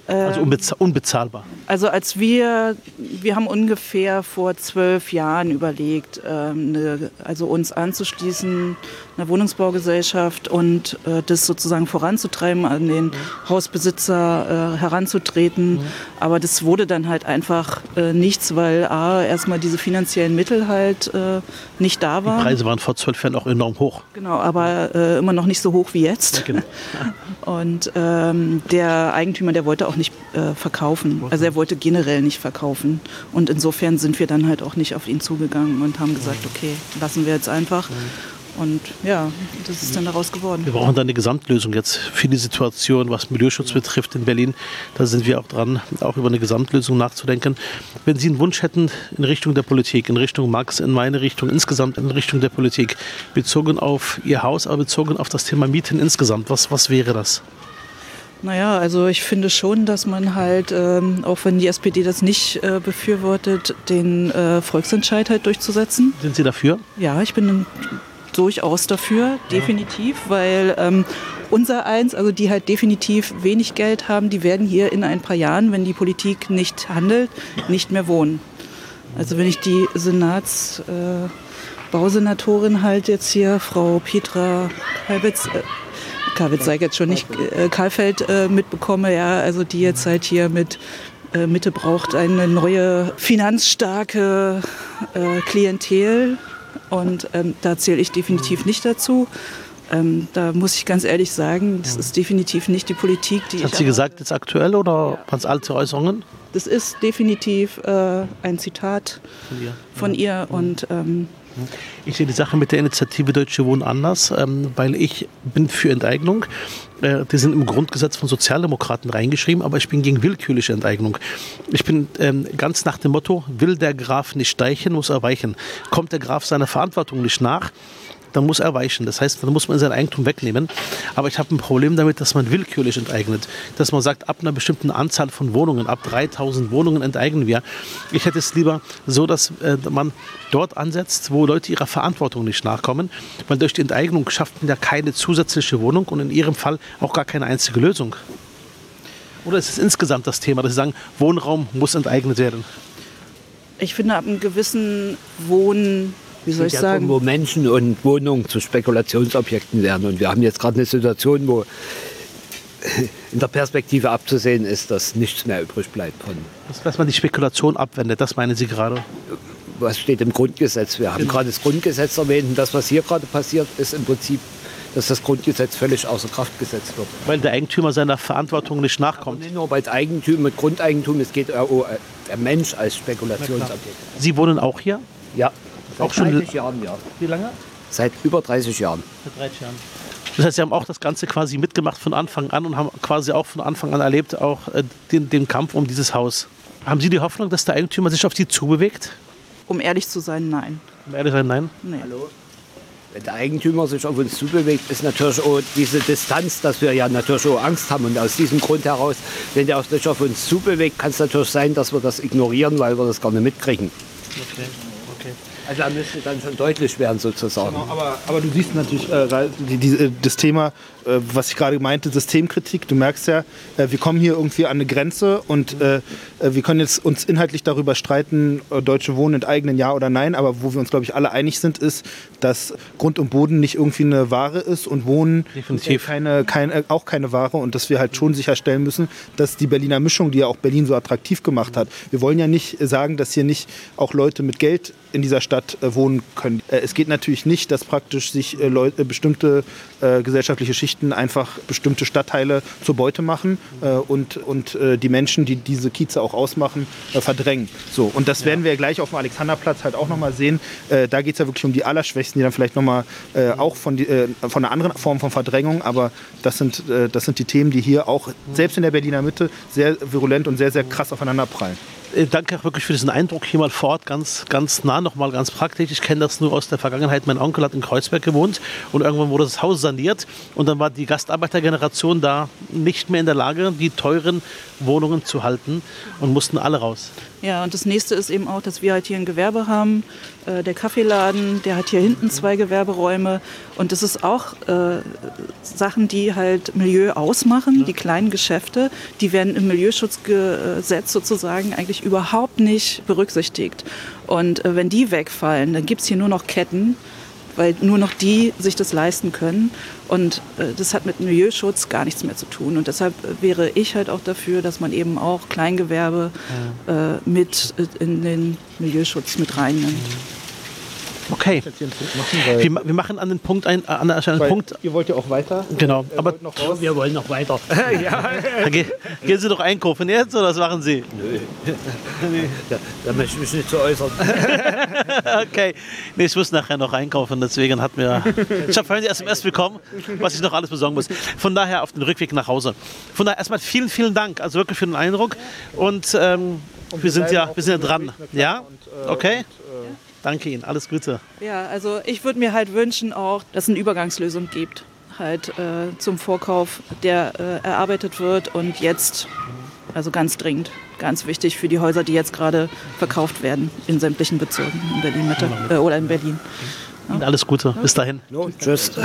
Also ähm, unbezahlbar.
Also als wir, wir haben ungefähr vor zwölf Jahren überlegt, ähm, eine, also uns anzuschließen, einer Wohnungsbaugesellschaft und äh, das sozusagen voranzutreiben, an den mhm. Hausbesitzer äh, heranzutreten. Mhm. Aber das wurde dann halt einfach äh, nichts, weil A, erstmal diese finanziellen Mittel halt äh, nicht da waren.
Die Preise waren vor zwölf Jahren auch enorm hoch.
Genau, aber äh, immer noch nicht so hoch wie jetzt. Ja, genau. und ähm, der Eigentümer, der wollte auch nicht äh, verkaufen. Also er wollte generell nicht verkaufen. Und insofern sind wir dann halt auch nicht auf ihn zugegangen und haben gesagt, okay, lassen wir jetzt einfach. Und ja, das ist dann daraus geworden.
Wir brauchen da eine Gesamtlösung jetzt für die Situation, was Milieuschutz betrifft in Berlin. Da sind wir auch dran, auch über eine Gesamtlösung nachzudenken. Wenn Sie einen Wunsch hätten in Richtung der Politik, in Richtung Max, in meine Richtung, insgesamt in Richtung der Politik, bezogen auf Ihr Haus, aber bezogen auf das Thema Mieten insgesamt, was, was wäre das?
Naja, also ich finde schon, dass man halt, ähm, auch wenn die SPD das nicht äh, befürwortet, den äh, Volksentscheid halt durchzusetzen.
Sind Sie dafür?
Ja, ich bin durchaus dafür, definitiv, weil ähm, unser eins, also die halt definitiv wenig Geld haben, die werden hier in ein paar Jahren, wenn die Politik nicht handelt, nicht mehr wohnen. Also wenn ich die Senats... Äh, Bausenatorin halt jetzt hier, Frau Petra Halbitz, äh, Karwitz sei jetzt schon nicht, äh, Karlfeld äh, mitbekomme, ja, also die jetzt halt hier mit äh, Mitte braucht eine neue finanzstarke äh, Klientel und ähm, da zähle ich definitiv nicht dazu. Ähm, da muss ich ganz ehrlich sagen, das ist definitiv nicht die Politik, die.
Hat sie gesagt jetzt aktuell oder ja. waren es alte Äußerungen?
Das ist definitiv äh, ein Zitat von ihr, von ihr. und ähm,
ich sehe die Sache mit der Initiative Deutsche Wohnen anders, ähm, weil ich bin für Enteignung. Äh, die sind im Grundgesetz von Sozialdemokraten reingeschrieben, aber ich bin gegen willkürliche Enteignung. Ich bin ähm, ganz nach dem Motto, will der Graf nicht steichen, muss er weichen. Kommt der Graf seiner Verantwortung nicht nach, dann muss er weichen. Das heißt, dann muss man sein Eigentum wegnehmen. Aber ich habe ein Problem damit, dass man willkürlich enteignet. Dass man sagt, ab einer bestimmten Anzahl von Wohnungen, ab 3000 Wohnungen enteignen wir. Ich hätte es lieber so, dass äh, man dort ansetzt, wo Leute ihrer Verantwortung nicht nachkommen. Weil durch die Enteignung schafft man ja keine zusätzliche Wohnung und in ihrem Fall auch gar keine einzige Lösung. Oder ist es insgesamt das Thema, dass Sie sagen, Wohnraum muss enteignet werden?
Ich finde, ab einem gewissen Wohn wie soll ich ja sagen?
Wo Menschen und Wohnungen zu Spekulationsobjekten werden. Und wir haben jetzt gerade eine Situation, wo in der Perspektive abzusehen ist, dass nichts mehr übrig bleibt von.
Dass man die Spekulation abwendet, das meinen Sie gerade?
Was steht im Grundgesetz? Wir haben genau. gerade das Grundgesetz erwähnt und das, was hier gerade passiert, ist im Prinzip, dass das Grundgesetz völlig außer Kraft gesetzt wird.
Weil der Eigentümer seiner Verantwortung nicht nachkommt. Aber
nicht nur bei Eigentum, mit Grundeigentum, es geht auch der Mensch als Spekulationsobjekt.
Sie wohnen auch hier?
Ja.
Seit auch schon
30 Jahren, ja.
Wie lange?
Seit über 30 Jahren.
Seit 30 Jahren. Das heißt, Sie haben auch das Ganze quasi mitgemacht von Anfang an und haben quasi auch von Anfang an erlebt, auch äh, den, den Kampf um dieses Haus. Haben Sie die Hoffnung, dass der Eigentümer sich auf Sie zubewegt?
Um ehrlich zu sein, nein.
Um ehrlich zu sein, nein?
Nee.
Hallo? Wenn der Eigentümer sich auf uns zubewegt, ist natürlich auch diese Distanz, dass wir ja natürlich auch Angst haben. Und aus diesem Grund heraus, wenn der sich auf uns zubewegt, kann es natürlich sein, dass wir das ignorieren, weil wir das gar nicht mitkriegen.
Okay.
Also da müsste dann schon deutlich werden sozusagen. Genau,
aber, aber, du siehst natürlich äh, die, die, äh, das Thema, was ich gerade meinte, Systemkritik. Du merkst ja, äh, wir kommen hier irgendwie an eine Grenze und äh, äh, wir können jetzt uns inhaltlich darüber streiten, Deutsche Wohnen enteignen, ja oder nein. Aber wo wir uns, glaube ich, alle einig sind, ist, dass Grund und Boden nicht irgendwie eine Ware ist und Wohnen
Definitiv.
Keine, keine, auch keine Ware und dass wir halt schon sicherstellen müssen, dass die Berliner Mischung, die ja auch Berlin so attraktiv gemacht hat, wir wollen ja nicht sagen, dass hier nicht auch Leute mit Geld in dieser Stadt äh, wohnen können. Äh, es geht natürlich nicht, dass praktisch sich äh, Leute, bestimmte gesellschaftliche Schichten einfach bestimmte Stadtteile zur Beute machen und, und die Menschen, die diese Kieze auch ausmachen, verdrängen. So, und das werden wir gleich auf dem Alexanderplatz halt auch nochmal sehen. Da geht es ja wirklich um die Allerschwächsten, die dann vielleicht nochmal auch von, die, von einer anderen Form von Verdrängung, aber das sind, das sind die Themen, die hier auch selbst in der Berliner Mitte sehr virulent und sehr, sehr krass aufeinander prallen.
Äh, danke auch wirklich für diesen Eindruck hier mal vor Ort, ganz, ganz nah nochmal, ganz praktisch. Ich kenne das nur aus der Vergangenheit. Mein Onkel hat in Kreuzberg gewohnt und irgendwann wurde das Haus saniert und dann war die Gastarbeitergeneration da nicht mehr in der Lage, die teuren Wohnungen zu halten und mussten alle raus.
Ja, und das nächste ist eben auch, dass wir halt hier ein Gewerbe haben. Äh, der Kaffeeladen, der hat hier hinten zwei Gewerberäume. Und das ist auch äh, Sachen, die halt Milieu ausmachen, die kleinen Geschäfte. Die werden im Milieuschutzgesetz sozusagen eigentlich überhaupt nicht berücksichtigt. Und äh, wenn die wegfallen, dann gibt es hier nur noch Ketten weil nur noch die sich das leisten können. Und äh, das hat mit Milieuschutz gar nichts mehr zu tun. Und deshalb wäre ich halt auch dafür, dass man eben auch Kleingewerbe ja. äh, mit in den Milieuschutz mit reinnimmt.
Okay. Wir, wir machen an den Punkt ein, äh, an einen
weil
Punkt.
ihr wollt ja auch weiter.
Genau.
Ihr
Aber.
Wir wollen noch weiter.
Ge gehen Sie doch einkaufen jetzt oder was machen Sie?
Da, da möchte ich mich nicht zu äußern.
Okay. Nee, ich muss nachher noch einkaufen, deswegen hat mir. Ich habe vorhin die SMS bekommen, was ich noch alles besorgen muss. Von daher auf den Rückweg nach Hause. Von daher erstmal vielen, vielen Dank, also wirklich für den Eindruck. Und, ähm, wir sind ja, wir sind ja dran. Ja? Okay? Danke Ihnen, alles Gute.
Ja, also ich würde mir halt wünschen auch, dass es eine Übergangslösung gibt, halt äh, zum Vorkauf, der äh, erarbeitet wird und jetzt, also ganz dringend, ganz wichtig für die Häuser, die jetzt gerade verkauft werden in sämtlichen Bezirken in Berlin Mitte äh, oder in Berlin.
Ihnen alles Gute. Bis dahin.
No, tschüss.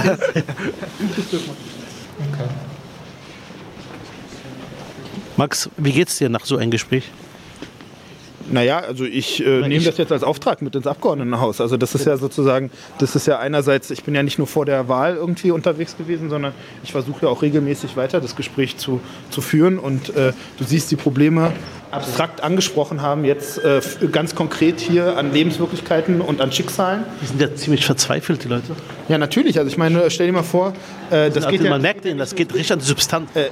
Max, wie geht's dir nach so einem Gespräch?
Naja, also ich äh, nehme das jetzt als Auftrag mit ins Abgeordnetenhaus. Also das ist ja sozusagen, das ist ja einerseits, ich bin ja nicht nur vor der Wahl irgendwie unterwegs gewesen, sondern ich versuche ja auch regelmäßig weiter das Gespräch zu, zu führen. Und äh, du siehst die Probleme abstrakt angesprochen haben, jetzt äh, ganz konkret hier an Lebenswirklichkeiten und an Schicksalen.
Die sind ja ziemlich verzweifelt, die Leute.
Ja, natürlich. Also ich meine, stell dir mal vor, äh, das
Also
geht
man
ja,
merkt ihnen, das geht richtig an die Substanz.
äh,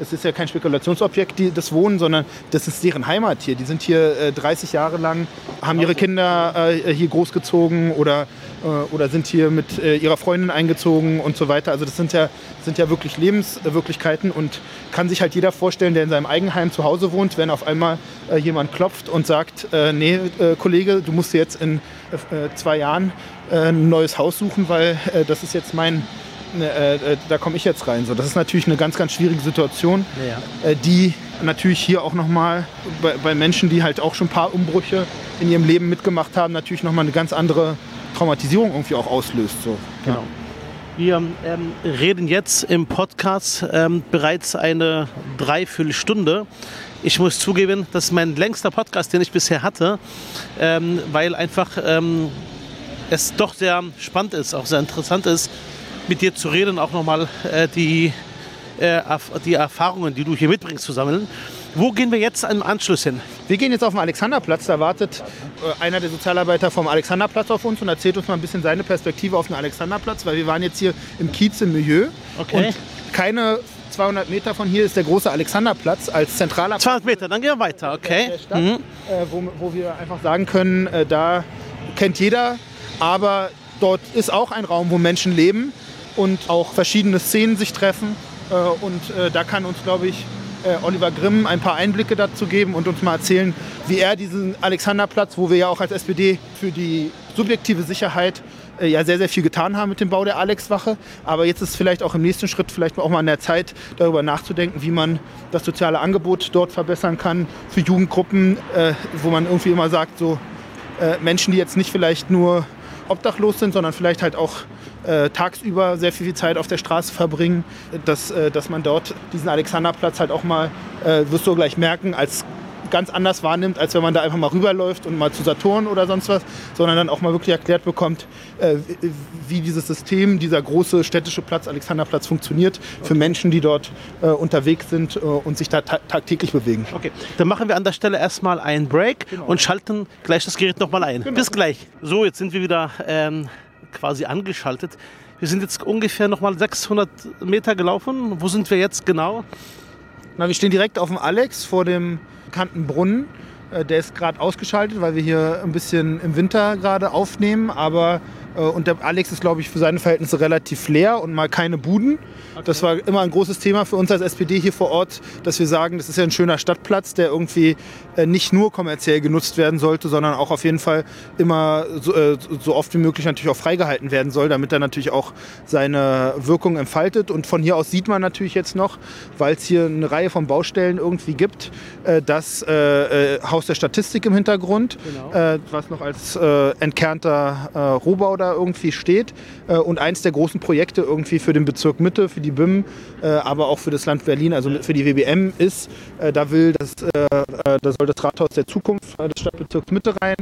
es ist ja kein Spekulationsobjekt, die, das Wohnen, sondern das ist deren Heimat hier. Die sind hier äh, 30 Jahre lang, haben ihre Kinder äh, hier großgezogen oder, äh, oder sind hier mit äh, ihrer Freundin eingezogen und so weiter. Also das sind ja, sind ja wirklich Lebenswirklichkeiten und kann sich halt jeder vorstellen, der in seinem Eigenheim zu Hause wohnt, wenn auf einmal äh, jemand klopft und sagt, äh, nee, Kollege, du musst jetzt in zwei Jahren ein neues Haus suchen, weil das ist jetzt mein äh, äh, da komme ich jetzt rein. So, das ist natürlich eine ganz, ganz schwierige Situation, äh, die natürlich hier auch nochmal bei, bei Menschen, die halt auch schon ein paar Umbrüche in ihrem Leben mitgemacht haben, natürlich nochmal eine ganz andere Traumatisierung irgendwie auch auslöst. So.
Genau. Wir ähm, reden jetzt im Podcast ähm, bereits eine Dreiviertelstunde. Ich muss zugeben, das ist mein längster Podcast, den ich bisher hatte, ähm, weil einfach ähm, es doch sehr spannend ist, auch sehr interessant ist, mit dir zu reden, auch nochmal äh, die, äh, die Erfahrungen, die du hier mitbringst, zu sammeln. Wo gehen wir jetzt im Anschluss hin?
Wir gehen jetzt auf den Alexanderplatz. Da wartet äh, einer der Sozialarbeiter vom Alexanderplatz auf uns und erzählt uns mal ein bisschen seine Perspektive auf den Alexanderplatz, weil wir waren jetzt hier im Kiez im Milieu.
Okay.
Und keine 200 Meter von hier ist der große Alexanderplatz als zentraler Platz
200 Meter, dann gehen wir weiter, okay?
Stadt, äh, wo, wo wir einfach sagen können, äh, da kennt jeder, aber dort ist auch ein Raum, wo Menschen leben und auch verschiedene Szenen sich treffen. Äh, und äh, da kann uns, glaube ich, äh, Oliver Grimm ein paar Einblicke dazu geben und uns mal erzählen, wie er diesen Alexanderplatz, wo wir ja auch als SPD für die subjektive Sicherheit ja sehr, sehr viel getan haben mit dem Bau der Alexwache. Aber jetzt ist vielleicht auch im nächsten Schritt vielleicht auch mal an der Zeit, darüber nachzudenken, wie man das soziale Angebot dort verbessern kann für Jugendgruppen, wo man irgendwie immer sagt, so Menschen, die jetzt nicht vielleicht nur obdachlos sind, sondern vielleicht halt auch äh, tagsüber sehr viel Zeit auf der Straße verbringen, dass, äh, dass man dort diesen Alexanderplatz halt auch mal, äh, wirst du gleich merken, als ganz anders wahrnimmt, als wenn man da einfach mal rüberläuft und mal zu Saturn oder sonst was, sondern dann auch mal wirklich erklärt bekommt, äh, wie- dieses System, dieser große städtische Platz, Alexanderplatz, funktioniert für Menschen, die dort äh, unterwegs sind und sich da ta tagtäglich bewegen.
Okay, dann machen wir an der Stelle erstmal einen Break und schalten gleich das Gerät nochmal ein. Bis gleich. So, jetzt sind wir wieder ähm, quasi angeschaltet. Wir sind jetzt ungefähr nochmal 600 Meter gelaufen. Wo sind wir jetzt genau?
Na, wir stehen direkt auf dem Alex vor dem bekannten Brunnen. Äh, Der ist gerade ausgeschaltet, weil wir hier ein bisschen im Winter gerade aufnehmen. Aber und der Alex ist, glaube ich, für seine Verhältnisse relativ leer und mal keine Buden. Das war immer ein großes Thema für uns als SPD hier vor Ort, dass wir sagen, das ist ja ein schöner Stadtplatz, der irgendwie äh, nicht nur kommerziell genutzt werden sollte, sondern auch auf jeden Fall immer so, äh, so oft wie möglich natürlich auch freigehalten werden soll, damit er natürlich auch seine Wirkung entfaltet. Und von hier aus sieht man natürlich jetzt noch, weil es hier eine Reihe von Baustellen irgendwie gibt, äh, das äh, äh, Haus der Statistik im Hintergrund, äh, was noch als äh, entkernter äh, Rohbau da irgendwie steht äh, und eins der großen Projekte irgendwie für den Bezirk Mitte, für die BIM, äh, aber auch für das Land Berlin, also für die WBM ist. Äh, da will das, äh, äh, da soll das Rathaus der Zukunft äh, des Stadtbezirks Mitte rein.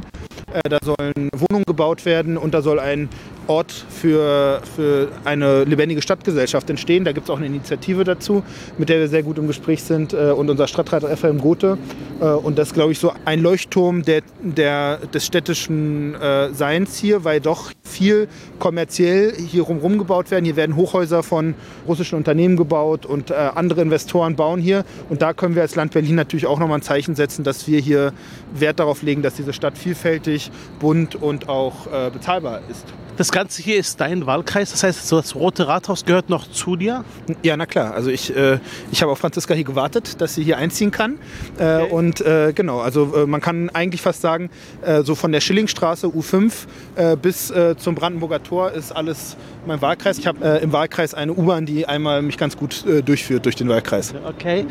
Da sollen Wohnungen gebaut werden und da soll ein Ort für, für eine lebendige Stadtgesellschaft entstehen. Da gibt es auch eine Initiative dazu, mit der wir sehr gut im Gespräch sind äh, und unser Stadtrat Ephraim Gothe. Äh, und das ist, glaube ich, so ein Leuchtturm der, der, des städtischen äh, Seins hier, weil doch viel kommerziell hier rum gebaut werden. Hier werden Hochhäuser von russischen Unternehmen gebaut und äh, andere Investoren bauen hier. Und da können wir als Land Berlin natürlich auch nochmal ein Zeichen setzen, dass wir hier Wert darauf legen, dass diese Stadt vielfältig, bunt und auch äh, bezahlbar ist.
Das Ganze hier ist dein Wahlkreis, das heißt, das Rote Rathaus gehört noch zu dir?
Ja, na klar. Also ich, äh, ich habe auf Franziska hier gewartet, dass sie hier einziehen kann. Äh, okay. Und äh, genau, also äh, man kann eigentlich fast sagen, äh, so von der Schillingstraße U5 äh, bis zum Brandenburger Tor ist alles mein Wahlkreis. Ich habe im Wahlkreis eine U-Bahn, die einmal mich ganz gut durchführt durch den Wahlkreis.
Okay.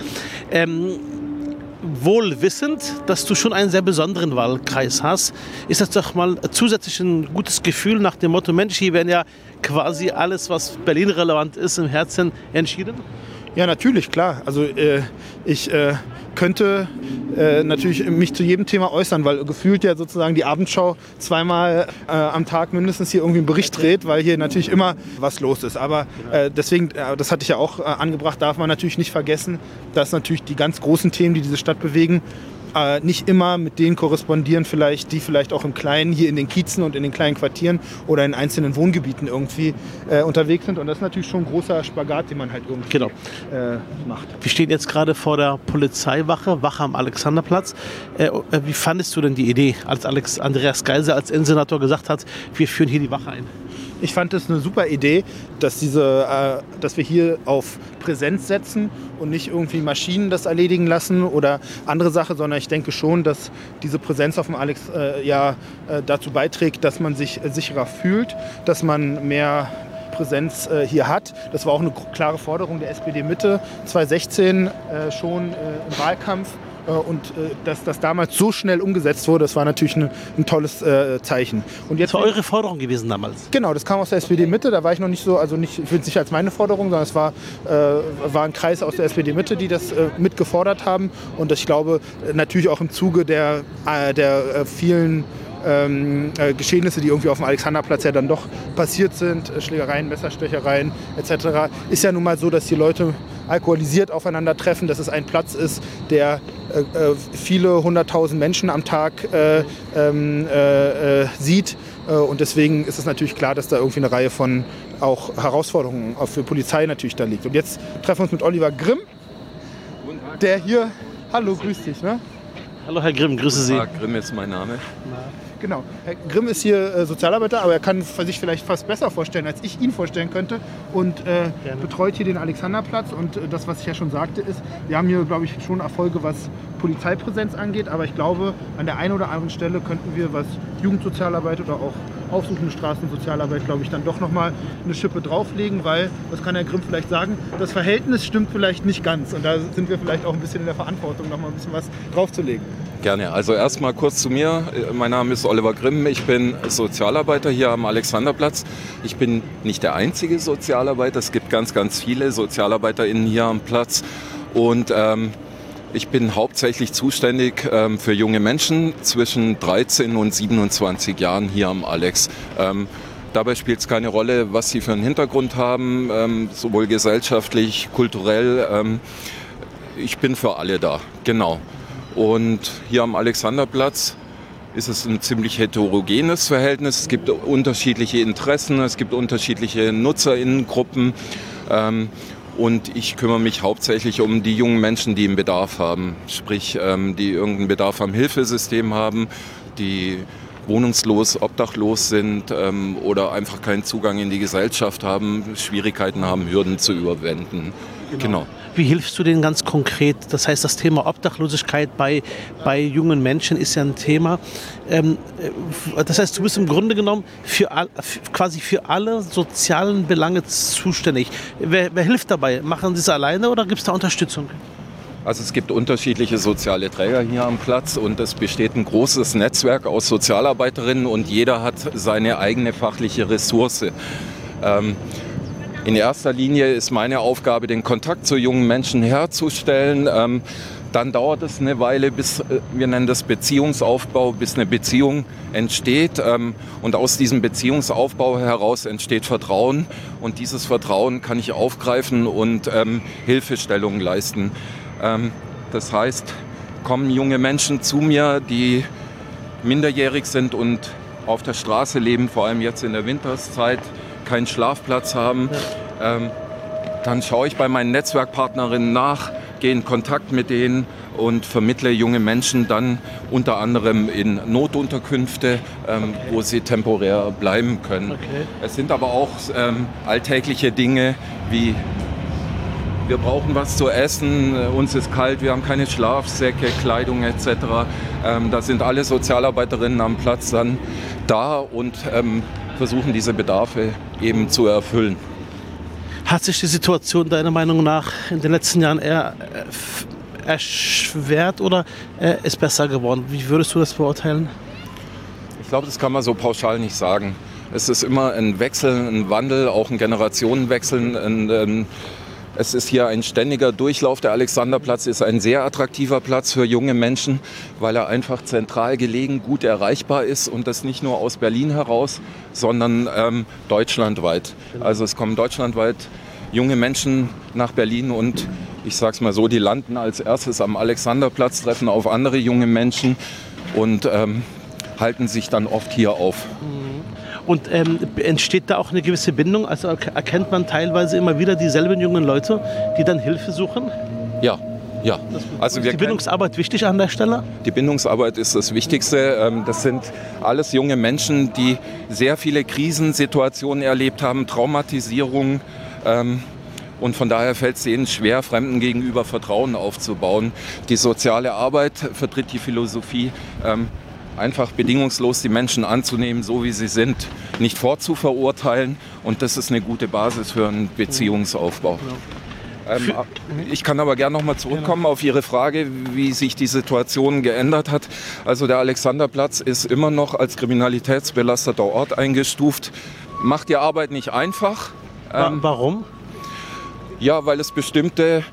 Ähm wohl wissend, dass du schon einen sehr besonderen Wahlkreis hast, ist das doch mal zusätzlich ein gutes Gefühl nach dem Motto, Mensch, hier werden ja quasi alles, was Berlin relevant ist, im Herzen entschieden?
Ja, natürlich, klar. Also äh, ich äh, könnte äh, natürlich mich zu jedem Thema äußern, weil gefühlt ja sozusagen die Abendschau zweimal äh, am Tag mindestens hier irgendwie einen Bericht dreht, weil hier natürlich immer was los ist. Aber äh, deswegen, äh, das hatte ich ja auch angebracht, darf man natürlich nicht vergessen, dass natürlich die ganz großen Themen, die diese Stadt bewegen, äh, nicht immer mit denen korrespondieren, vielleicht, die vielleicht auch im Kleinen hier in den Kiezen und in den kleinen Quartieren oder in einzelnen Wohngebieten irgendwie äh, unterwegs sind. Und das ist natürlich schon ein großer Spagat, den man halt irgendwie genau. äh, macht.
Wir stehen jetzt gerade vor der Polizeiwache, Wache am Alexanderplatz. Äh, äh, wie fandest du denn die Idee, als Alex Andreas Geisel als Innensenator gesagt hat, wir führen hier die Wache ein?
Ich fand es eine super Idee, dass, diese, äh, dass wir hier auf Präsenz setzen und nicht irgendwie Maschinen das erledigen lassen oder andere Sache, sondern ich denke schon, dass diese Präsenz auf dem Alex äh, ja äh, dazu beiträgt, dass man sich sicherer fühlt, dass man mehr Präsenz äh, hier hat. Das war auch eine klare Forderung der SPD Mitte 2016 äh, schon äh, im Wahlkampf. Äh, und äh, dass das damals so schnell umgesetzt wurde, das war natürlich ein, ein tolles äh, Zeichen.
Und jetzt das war eure Forderung gewesen damals?
Genau, das kam aus der SPD-Mitte, da war ich noch nicht so, also nicht, ich will es nicht als meine Forderung, sondern es war, äh, war ein Kreis aus der SPD-Mitte, die das äh, mitgefordert haben und ich glaube natürlich auch im Zuge der, äh, der vielen ähm, äh, Geschehnisse, die irgendwie auf dem Alexanderplatz ja dann doch passiert sind, Schlägereien, Messerstechereien etc., ist ja nun mal so, dass die Leute alkoholisiert aufeinandertreffen, dass es ein Platz ist, der äh, äh viele hunderttausend Menschen am Tag äh, ähm, äh, äh, sieht. und deswegen ist es natürlich klar, dass da irgendwie eine Reihe von auch Herausforderungen auch für Polizei natürlich da liegt. Und jetzt treffen wir uns mit Oliver Grimm, der hier, hallo, grüß dich. Ne?
Hallo Herr Grimm, grüße Sie.
Tag, Grimm ist mein Name.
Genau. Herr Grimm ist hier äh, Sozialarbeiter, aber er kann sich vielleicht fast besser vorstellen, als ich ihn vorstellen könnte. Und äh, betreut hier den Alexanderplatz. Und äh, das, was ich ja schon sagte, ist, wir haben hier, glaube ich, schon Erfolge, was Polizeipräsenz angeht. Aber ich glaube, an der einen oder anderen Stelle könnten wir, was Jugendsozialarbeit oder auch aufsuchende Straßensozialarbeit, glaube ich, dann doch nochmal eine Schippe drauflegen, weil, das kann Herr Grimm vielleicht sagen, das Verhältnis stimmt vielleicht nicht ganz. Und da sind wir vielleicht auch ein bisschen in der Verantwortung, nochmal ein bisschen was draufzulegen.
Gerne. Also erstmal kurz zu mir. Mein Name ist Oliver Grimm. Ich bin Sozialarbeiter hier am Alexanderplatz. Ich bin nicht der einzige Sozialarbeiter. Es gibt ganz, ganz viele SozialarbeiterInnen hier am Platz. Und ähm, ich bin hauptsächlich zuständig ähm, für junge Menschen zwischen 13 und 27 Jahren hier am Alex. Ähm, dabei spielt es keine Rolle, was sie für einen Hintergrund haben, ähm, sowohl gesellschaftlich, kulturell. Ähm, ich bin für alle da, genau. Und hier am Alexanderplatz ist es ein ziemlich heterogenes Verhältnis. Es gibt unterschiedliche Interessen, es gibt unterschiedliche Nutzerinnengruppen. Ähm, und ich kümmere mich hauptsächlich um die jungen Menschen, die einen Bedarf haben. Sprich, ähm, die irgendeinen Bedarf am Hilfesystem haben, die wohnungslos, obdachlos sind ähm, oder einfach keinen Zugang in die Gesellschaft haben, Schwierigkeiten haben, Hürden zu überwinden.
Genau. genau. Wie hilfst du denen ganz konkret? Das heißt, das Thema Obdachlosigkeit bei, bei jungen Menschen ist ja ein Thema. Ähm, äh, das heißt, du bist im Grunde genommen für, quasi für alle sozialen Belange zuständig. Wer, wer hilft dabei? Machen sie es alleine oder gibt es da Unterstützung?
Also es gibt unterschiedliche soziale Träger hier am Platz und es besteht ein großes Netzwerk aus Sozialarbeiterinnen und jeder hat seine eigene fachliche Ressource. Ähm, in erster Linie ist meine Aufgabe, den Kontakt zu jungen Menschen herzustellen. Ähm, dann dauert es eine Weile, bis, äh, wir nennen das Beziehungsaufbau, bis eine Beziehung entsteht. Ähm, und aus diesem Beziehungsaufbau heraus entsteht Vertrauen. Und dieses Vertrauen kann ich aufgreifen und ähm, Hilfestellungen leisten. Ähm, das heißt, kommen junge Menschen zu mir, die minderjährig sind und auf der Straße leben, vor allem jetzt in der Winterszeit, keinen Schlafplatz haben. Ähm, dann schaue ich bei meinen Netzwerkpartnerinnen nach, gehe in Kontakt mit denen und vermittle junge Menschen dann unter anderem in Notunterkünfte, ähm, okay. wo sie temporär bleiben können. Okay. Es sind aber auch ähm, alltägliche Dinge wie wir brauchen was zu essen, uns ist kalt, wir haben keine Schlafsäcke, Kleidung etc. Ähm, da sind alle Sozialarbeiterinnen am Platz dann da und ähm, versuchen diese Bedarfe eben zu erfüllen.
Hat sich die Situation deiner Meinung nach in den letzten Jahren eher äh, erschwert oder äh, ist besser geworden? Wie würdest du das beurteilen?
Ich glaube, das kann man so pauschal nicht sagen. Es ist immer ein Wechsel, ein Wandel, auch ein Generationenwechsel, ein, ein es ist hier ein ständiger Durchlauf. Der Alexanderplatz ist ein sehr attraktiver Platz für junge Menschen, weil er einfach zentral gelegen, gut erreichbar ist und das nicht nur aus Berlin heraus, sondern ähm, deutschlandweit. Also es kommen deutschlandweit junge Menschen nach Berlin und ich sage es mal so, die landen als erstes am Alexanderplatz, treffen auf andere junge Menschen und ähm, halten sich dann oft hier auf.
Und ähm, entsteht da auch eine gewisse Bindung? Also erkennt man teilweise immer wieder dieselben jungen Leute, die dann Hilfe suchen?
Ja, ja.
Also ist die Bindungsarbeit wichtig an der Stelle?
Die Bindungsarbeit ist das Wichtigste. Ähm, das sind alles junge Menschen, die sehr viele Krisensituationen erlebt haben, Traumatisierung. Ähm, und von daher fällt es ihnen schwer, Fremden gegenüber Vertrauen aufzubauen. Die soziale Arbeit vertritt die Philosophie, ähm, einfach bedingungslos die Menschen anzunehmen, so wie sie sind, nicht vorzuverurteilen. Und das ist eine gute Basis für einen Beziehungsaufbau. Ähm, ich kann aber gerne noch mal zurückkommen auf Ihre Frage, wie sich die Situation geändert hat. Also der Alexanderplatz ist immer noch als kriminalitätsbelasteter Ort eingestuft. Macht die Arbeit nicht einfach.
Ähm, Warum?
Ja, weil es bestimmte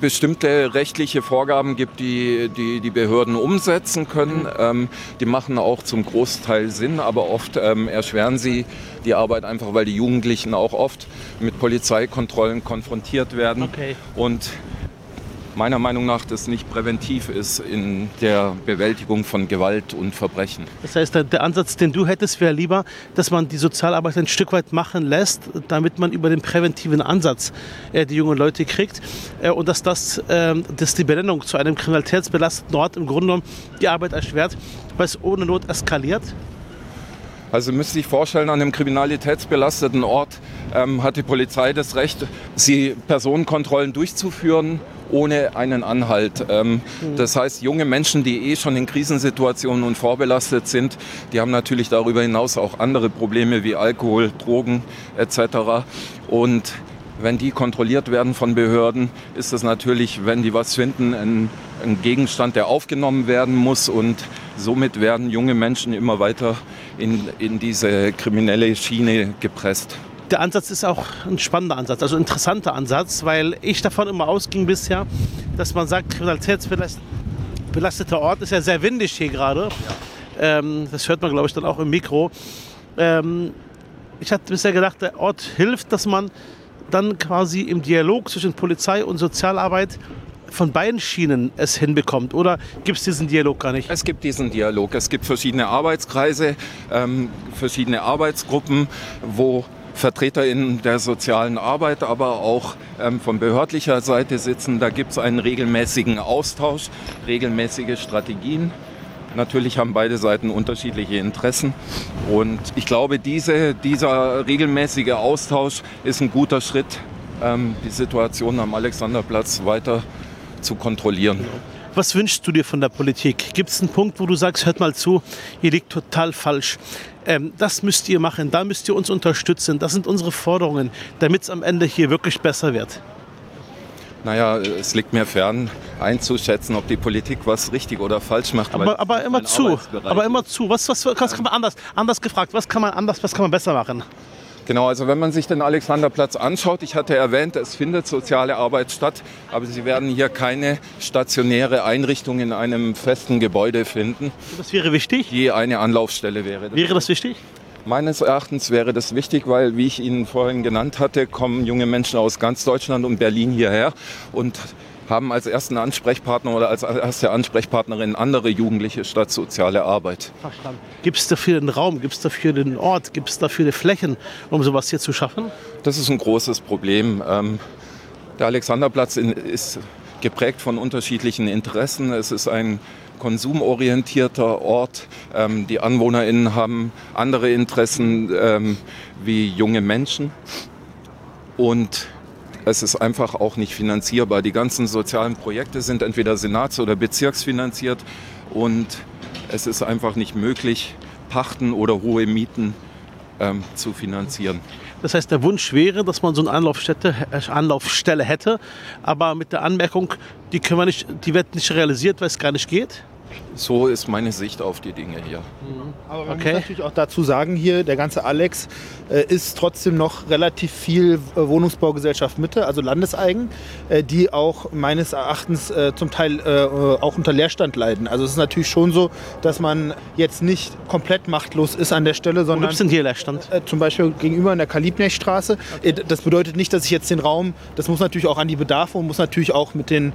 bestimmte rechtliche Vorgaben gibt, die die, die Behörden umsetzen können. Ähm, die machen auch zum Großteil Sinn, aber oft ähm, erschweren sie die Arbeit einfach, weil die Jugendlichen auch oft mit Polizeikontrollen konfrontiert werden. Okay. Und meiner Meinung nach das nicht präventiv ist in der Bewältigung von Gewalt und Verbrechen.
Das heißt, der, Ansatz, den du hättest, wäre lieber, dass man die Sozialarbeit ein Stück weit machen lässt, damit man über den präventiven Ansatz äh, die jungen Leute kriegt äh, und dass das äh, dass die Benennung zu einem kriminalitätsbelasteten Ort im Grunde genommen die Arbeit erschwert, weil es ohne Not eskaliert.
Also müsste sich vorstellen, an einem kriminalitätsbelasteten Ort ähm, hat die Polizei das Recht, sie Personenkontrollen durchzuführen ohne einen Anhalt. Ähm, mhm. Das heißt, junge Menschen, die eh schon in Krisensituationen und vorbelastet sind, die haben natürlich darüber hinaus auch andere Probleme wie Alkohol, Drogen etc. Und wenn die kontrolliert werden von Behörden, ist das natürlich, wenn die was finden, ein, ein, Gegenstand, der aufgenommen werden muss. Und somit werden junge Menschen immer weiter in, in diese kriminelle Schiene gepresst
der Ansatz ist auch ein spannender Ansatz, also ein interessanter Ansatz, weil ich davon immer ausging bisher, dass man sagt, kriminalitätsbelasteter Ort ist ja sehr windig hier gerade. Ja. Ähm, das hört man, glaube ich, dann auch im Mikro. Ähm, ich hatte bisher gedacht, der Ort hilft, dass man dann quasi im Dialog zwischen Polizei und Sozialarbeit von beiden Schienen es hinbekommt? Oder gibt es diesen Dialog gar nicht?
Es gibt diesen Dialog. Es gibt verschiedene Arbeitskreise, ähm, verschiedene Arbeitsgruppen, wo VertreterInnen der sozialen Arbeit, aber auch ähm, von behördlicher Seite sitzen. Da gibt es einen regelmäßigen Austausch, regelmäßige Strategien. Natürlich haben beide Seiten unterschiedliche Interessen. Und ich glaube, diese, dieser regelmäßige Austausch ist ein guter Schritt, ähm, die Situation am Alexanderplatz weiter zu kontrollieren.
Was wünschst du dir von der Politik? Gibt es einen Punkt, wo du sagst, hört mal zu, ihr liegt total falsch. Ähm, das müsst ihr machen, da müsst ihr uns unterstützen. Das sind unsere Forderungen, damit es am Ende hier wirklich besser wird.
Naja, es liegt mir fern einzuschätzen, ob die Politik was richtig oder falsch macht.
Aber, aber immer zu. Aber immer zu. Was, was, was kann man anders, anders gefragt? Was kann man anders, was kann man besser machen?
Genau, also wenn man sich den Alexanderplatz anschaut, ich hatte erwähnt, es findet soziale Arbeit statt, aber Sie werden hier keine stationäre Einrichtung in einem festen Gebäude finden.
Das wäre wichtig?
Die eine Anlaufstelle wäre.
Wäre das wichtig?
Meines Erachtens wäre das wichtig, weil, wie ich Ihnen vorhin genannt hatte, kommen junge Menschen aus ganz Deutschland und Berlin hierher und haben als ersten Ansprechpartner oder als erste Ansprechpartnerin andere Jugendliche statt soziale Arbeit.
Verstanden. Gibt es dafür einen Raum, gibt es dafür einen Ort, gibt es dafür Flächen, um sowas hier zu schaffen?
Das ist ein großes Problem. Ähm, der Alexanderplatz ist geprägt von unterschiedlichen Interessen. Es ist ein konsumorientierter Ort. Ähm, die AnwohnerInnen haben andere Interessen ähm, wie junge Menschen. Und es ist einfach auch nicht finanzierbar. Die ganzen sozialen Projekte sind entweder senats- oder bezirksfinanziert und es ist einfach nicht möglich, Pachten oder hohe Mieten ähm, zu finanzieren.
Das heißt, der Wunsch wäre, dass man so eine Anlaufstätte, äh, Anlaufstelle hätte, aber mit der Anmerkung, die, können wir nicht, die wird nicht realisiert, weil es gar nicht geht.
So ist meine Sicht auf die Dinge hier.
Aber man okay. muss natürlich auch dazu sagen, hier der ganze Alex äh, ist trotzdem noch relativ viel äh, Wohnungsbaugesellschaft Mitte, also landeseigen, äh, die auch meines Erachtens äh, zum Teil äh, auch unter Leerstand leiden. Also es ist natürlich schon so, dass man jetzt nicht komplett machtlos ist an der Stelle, sondern... Wo
gibt denn hier Leerstand?
Äh, zum Beispiel gegenüber in der Kalibnechstraße. Okay. das bedeutet nicht, dass ich jetzt den Raum, das muss natürlich auch an die Bedarfe und muss natürlich auch mit den,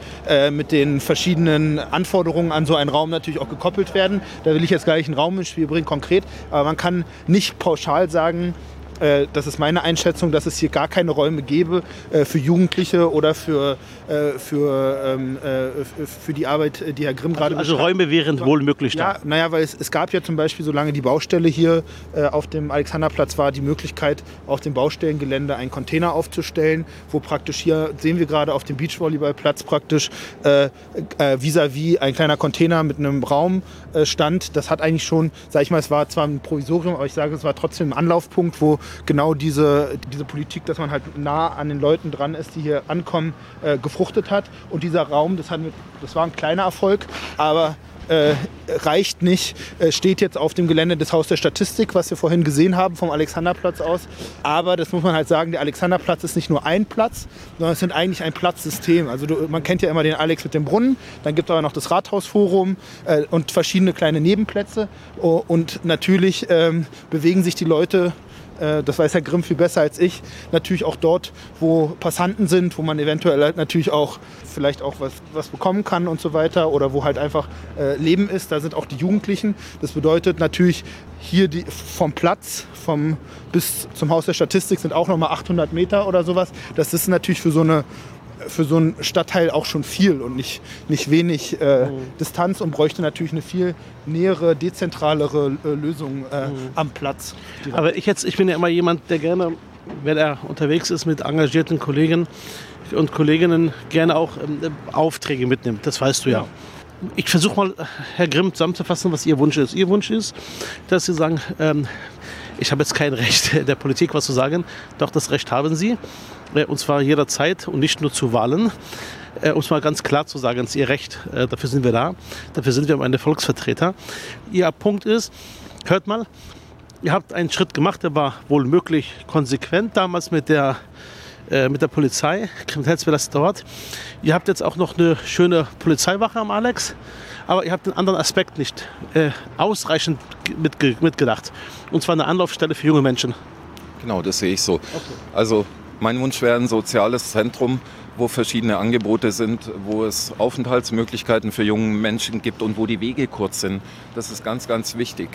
mit den verschiedenen Anforderungen an so einen Raum natürlich auch gekoppelt werden. Da will ich jetzt gar nicht einen Raum ins Spiel bringen, konkret. Aber man kann nicht pauschal sagen, äh, das ist meine Einschätzung, dass es hier gar keine Räume gäbe äh, für Jugendliche oder für, äh, für, ähm, äh, für die Arbeit, die Herr Grimm gerade
Also, also Räume wären wohl möglich
da? Ja, naja, weil es, es gab ja zum Beispiel, solange die Baustelle hier äh, auf dem Alexanderplatz war, die Möglichkeit, auf dem Baustellengelände einen Container aufzustellen, wo praktisch hier, sehen wir gerade auf dem Beachvolleyballplatz praktisch äh, vis-à-vis -vis ein kleiner Container mit einem Raum stand. Das hat eigentlich schon, sag ich mal, es war zwar ein Provisorium, aber ich sage, es war trotzdem ein Anlaufpunkt, wo genau diese, diese Politik, dass man halt nah an den Leuten dran ist, die hier ankommen, äh, gefruchtet hat. Und dieser Raum, das, hat, das war ein kleiner Erfolg, aber äh, reicht nicht, äh, steht jetzt auf dem Gelände des Haus der Statistik, was wir vorhin gesehen haben vom Alexanderplatz aus. Aber das muss man halt sagen, der Alexanderplatz ist nicht nur ein Platz, sondern es sind eigentlich ein Platzsystem. Also du, man kennt ja immer den Alex mit dem Brunnen, dann gibt es aber noch das Rathausforum äh, und verschiedene kleine Nebenplätze. Und natürlich ähm, bewegen sich die Leute äh, das weiß Herr Grimm viel besser als ich, natürlich auch dort, wo Passanten sind, wo man eventuell halt natürlich auch vielleicht auch was, was bekommen kann und so weiter oder wo halt einfach äh, Leben ist. Da sind auch die Jugendlichen. Das bedeutet natürlich hier die, vom Platz vom, bis zum Haus der Statistik sind auch nochmal 800 Meter oder sowas. Das ist natürlich für so eine für so einen Stadtteil auch schon viel und nicht, nicht wenig äh, mhm. Distanz und bräuchte natürlich eine viel nähere, dezentralere äh, Lösung äh, mhm. am Platz.
Aber ich, jetzt, ich bin ja immer jemand, der gerne, wenn er unterwegs ist mit engagierten Kollegen und Kolleginnen, gerne auch ähm, Aufträge mitnimmt. Das weißt du ja. ja. Ich versuche mal, Herr Grimm, zusammenzufassen, was Ihr Wunsch ist. Ihr Wunsch ist, dass Sie sagen, ähm, ich habe jetzt kein Recht der Politik was zu sagen, doch das Recht haben Sie. Äh, und zwar jederzeit und nicht nur zu Wahlen. Äh, um es mal ganz klar zu sagen, es ist Ihr Recht, äh, dafür sind wir da, dafür sind wir meine Volksvertreter. Ihr Punkt ist, hört mal, ihr habt einen Schritt gemacht, der war wohl möglich konsequent damals mit der, äh, mit der Polizei, Kriminalitätsbelastung dort. Ihr habt jetzt auch noch eine schöne Polizeiwache am Alex, aber ihr habt den anderen Aspekt nicht äh, ausreichend mitge mitgedacht. Und zwar eine Anlaufstelle für junge Menschen.
Genau, das sehe ich so. Okay. Also mein Wunsch wäre ein soziales Zentrum, wo verschiedene Angebote sind, wo es Aufenthaltsmöglichkeiten für junge Menschen gibt und wo die Wege kurz sind. Das ist ganz, ganz wichtig.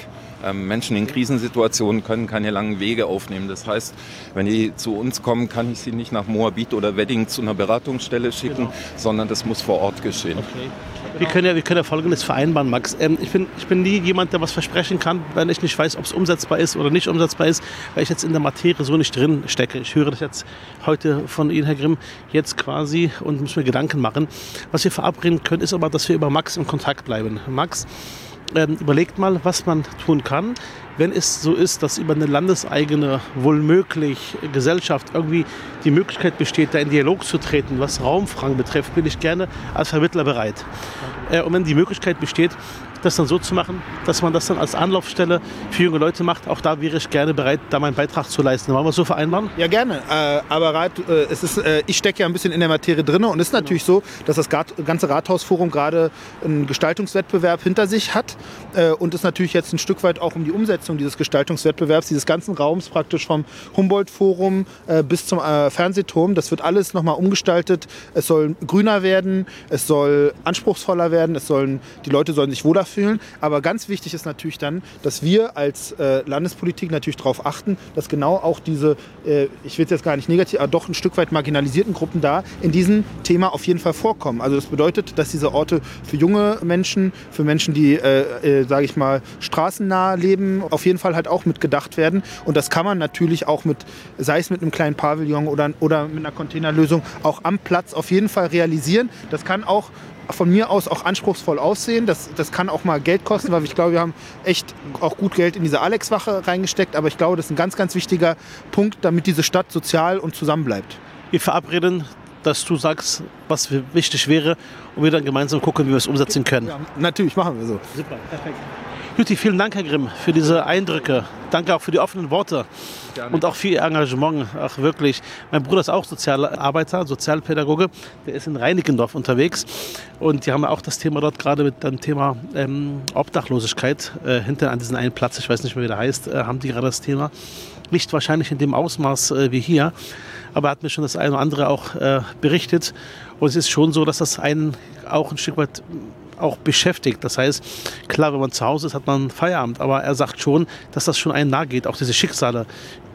Ähm, Menschen in Krisensituationen können keine langen Wege aufnehmen. Das heißt, wenn die zu uns kommen, kann ich sie nicht nach Moabit oder Wedding zu einer Beratungsstelle schicken, genau. sondern das muss vor Ort geschehen. Okay.
Wir können ja, wir können ja Folgendes vereinbaren, Max. Ähm, ich, bin, ich bin nie jemand, der was versprechen kann, wenn ich nicht weiß, ob es umsetzbar ist oder nicht umsetzbar ist, weil ich jetzt in der Materie so nicht drin stecke. Ich höre das jetzt heute von Ihnen, Herr Grimm, jetzt quasi und muss mir Gedanken machen. Was wir verabreden können, ist aber, dass wir über Max in Kontakt bleiben. Max, ähm, überlegt mal, was man tun kann. wenn es so ist, dass über eine landeseigene, wohlmöglich Gesellschaft irgendwie die Möglichkeit besteht, da in Dialog zu treten, was Raumfragen betrifft, bin ich gerne als Vermittler bereit. Äh, und wenn die Möglichkeit besteht, das dann so zu machen, dass man das dann als Anlaufstelle für junge Leute macht. Auch da wäre ich gerne bereit, da meinen Beitrag zu leisten. Wollen wir es so vereinbaren?
Ja, gerne. Äh, aber Rat, äh, es ist, äh, ich stecke ja ein bisschen in der Materie drin und es ist natürlich so, dass das ganze Rathausforum gerade einen Gestaltungswettbewerb hinter sich hat äh, und es natürlich jetzt ein Stück weit auch um die Umsetzung dieses Gestaltungswettbewerbs, dieses ganzen Raums praktisch vom Humboldt-Forum äh, bis zum äh, Fernsehturm. Das wird alles nochmal umgestaltet. Es soll grüner werden, es soll anspruchsvoller werden, es sollen, die Leute sollen sich wohler fühlen. Aber ganz wichtig ist natürlich dann, dass wir als äh, Landespolitik natürlich darauf achten, dass genau auch diese, äh, ich will es jetzt gar nicht negativ, aber doch ein Stück weit marginalisierten Gruppen da in diesem Thema auf jeden Fall vorkommen. Also das bedeutet, dass diese Orte für junge Menschen, für Menschen, die, äh, äh sage ich mal, straßennah leben, auf jeden Fall halt auch mitgedacht werden. Und das kann man natürlich auch mit, sei es mit einem kleinen Pavillon oder, oder mit einer Containerlösung, auch am Platz auf jeden Fall realisieren. Das kann auch von mir aus auch anspruchsvoll aussehen. Das, das kann auch mal Geld kosten, weil ich glaube, wir haben echt auch gut Geld in diese Alex-Wache reingesteckt. Aber ich glaube, das ist ein ganz, ganz wichtiger Punkt, damit diese Stadt sozial und zusammen bleibt.
Wir verabreden, dass du sagst, was wichtig wäre und wir dann gemeinsam gucken, wie wir es umsetzen können. Ja,
natürlich, machen wir so. Super, perfekt.
Juti, vielen Dank, Herr Grimm, für diese Eindrücke. Danke auch für die offenen Worte Gerne. und auch für Ihr Engagement. Ach, wirklich. Mein Bruder ist auch Sozialarbeiter, Sozialpädagoge. Der ist in Reinickendorf unterwegs. Und die haben auch das Thema dort gerade mit dem Thema ähm, Obdachlosigkeit. Äh, hinter an diesem einen Platz, ich weiß nicht mehr, wie der heißt, äh, haben die gerade das Thema. Nicht wahrscheinlich in dem Ausmaß äh, wie hier, aber er hat mir schon das eine oder andere auch äh, berichtet. Und es ist schon so, dass das einen auch ein Stück weit auch beschäftigt. Das heißt, klar, wenn man zu Hause ist, hat man Feierabend, aber er sagt schon, dass das schon einen nahe geht, auch diese Schicksale.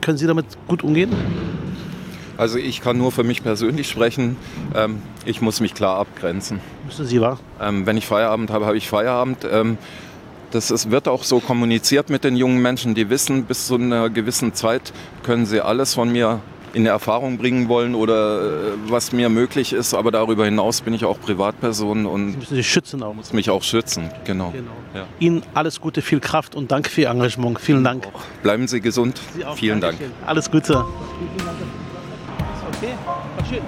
Können Sie damit gut umgehen?
Also ich kann nur für mich persönlich sprechen. Ähm, ich muss mich klar abgrenzen.
Müssen Sie, wahr?
Ähm, wenn ich Feierabend habe, habe ich Feierabend. Ähm, das ist, wird auch so kommuniziert mit den jungen Menschen, die wissen, bis zu einer gewissen Zeit können sie alles von mir in Erfahrung bringen wollen oder äh, was mir möglich ist. Aber darüber hinaus bin ich auch Privatperson und
Sie müssen sich schützen auch.
Muss mich auch schützen, genau. genau.
Ja. Ihnen alles Gute, viel Kraft und Dank für Ihr Engagement. Vielen Dank.
Bleiben Sie gesund. Sie Vielen Dankeschön.
Dank. Alles Gute. Okay, war schön.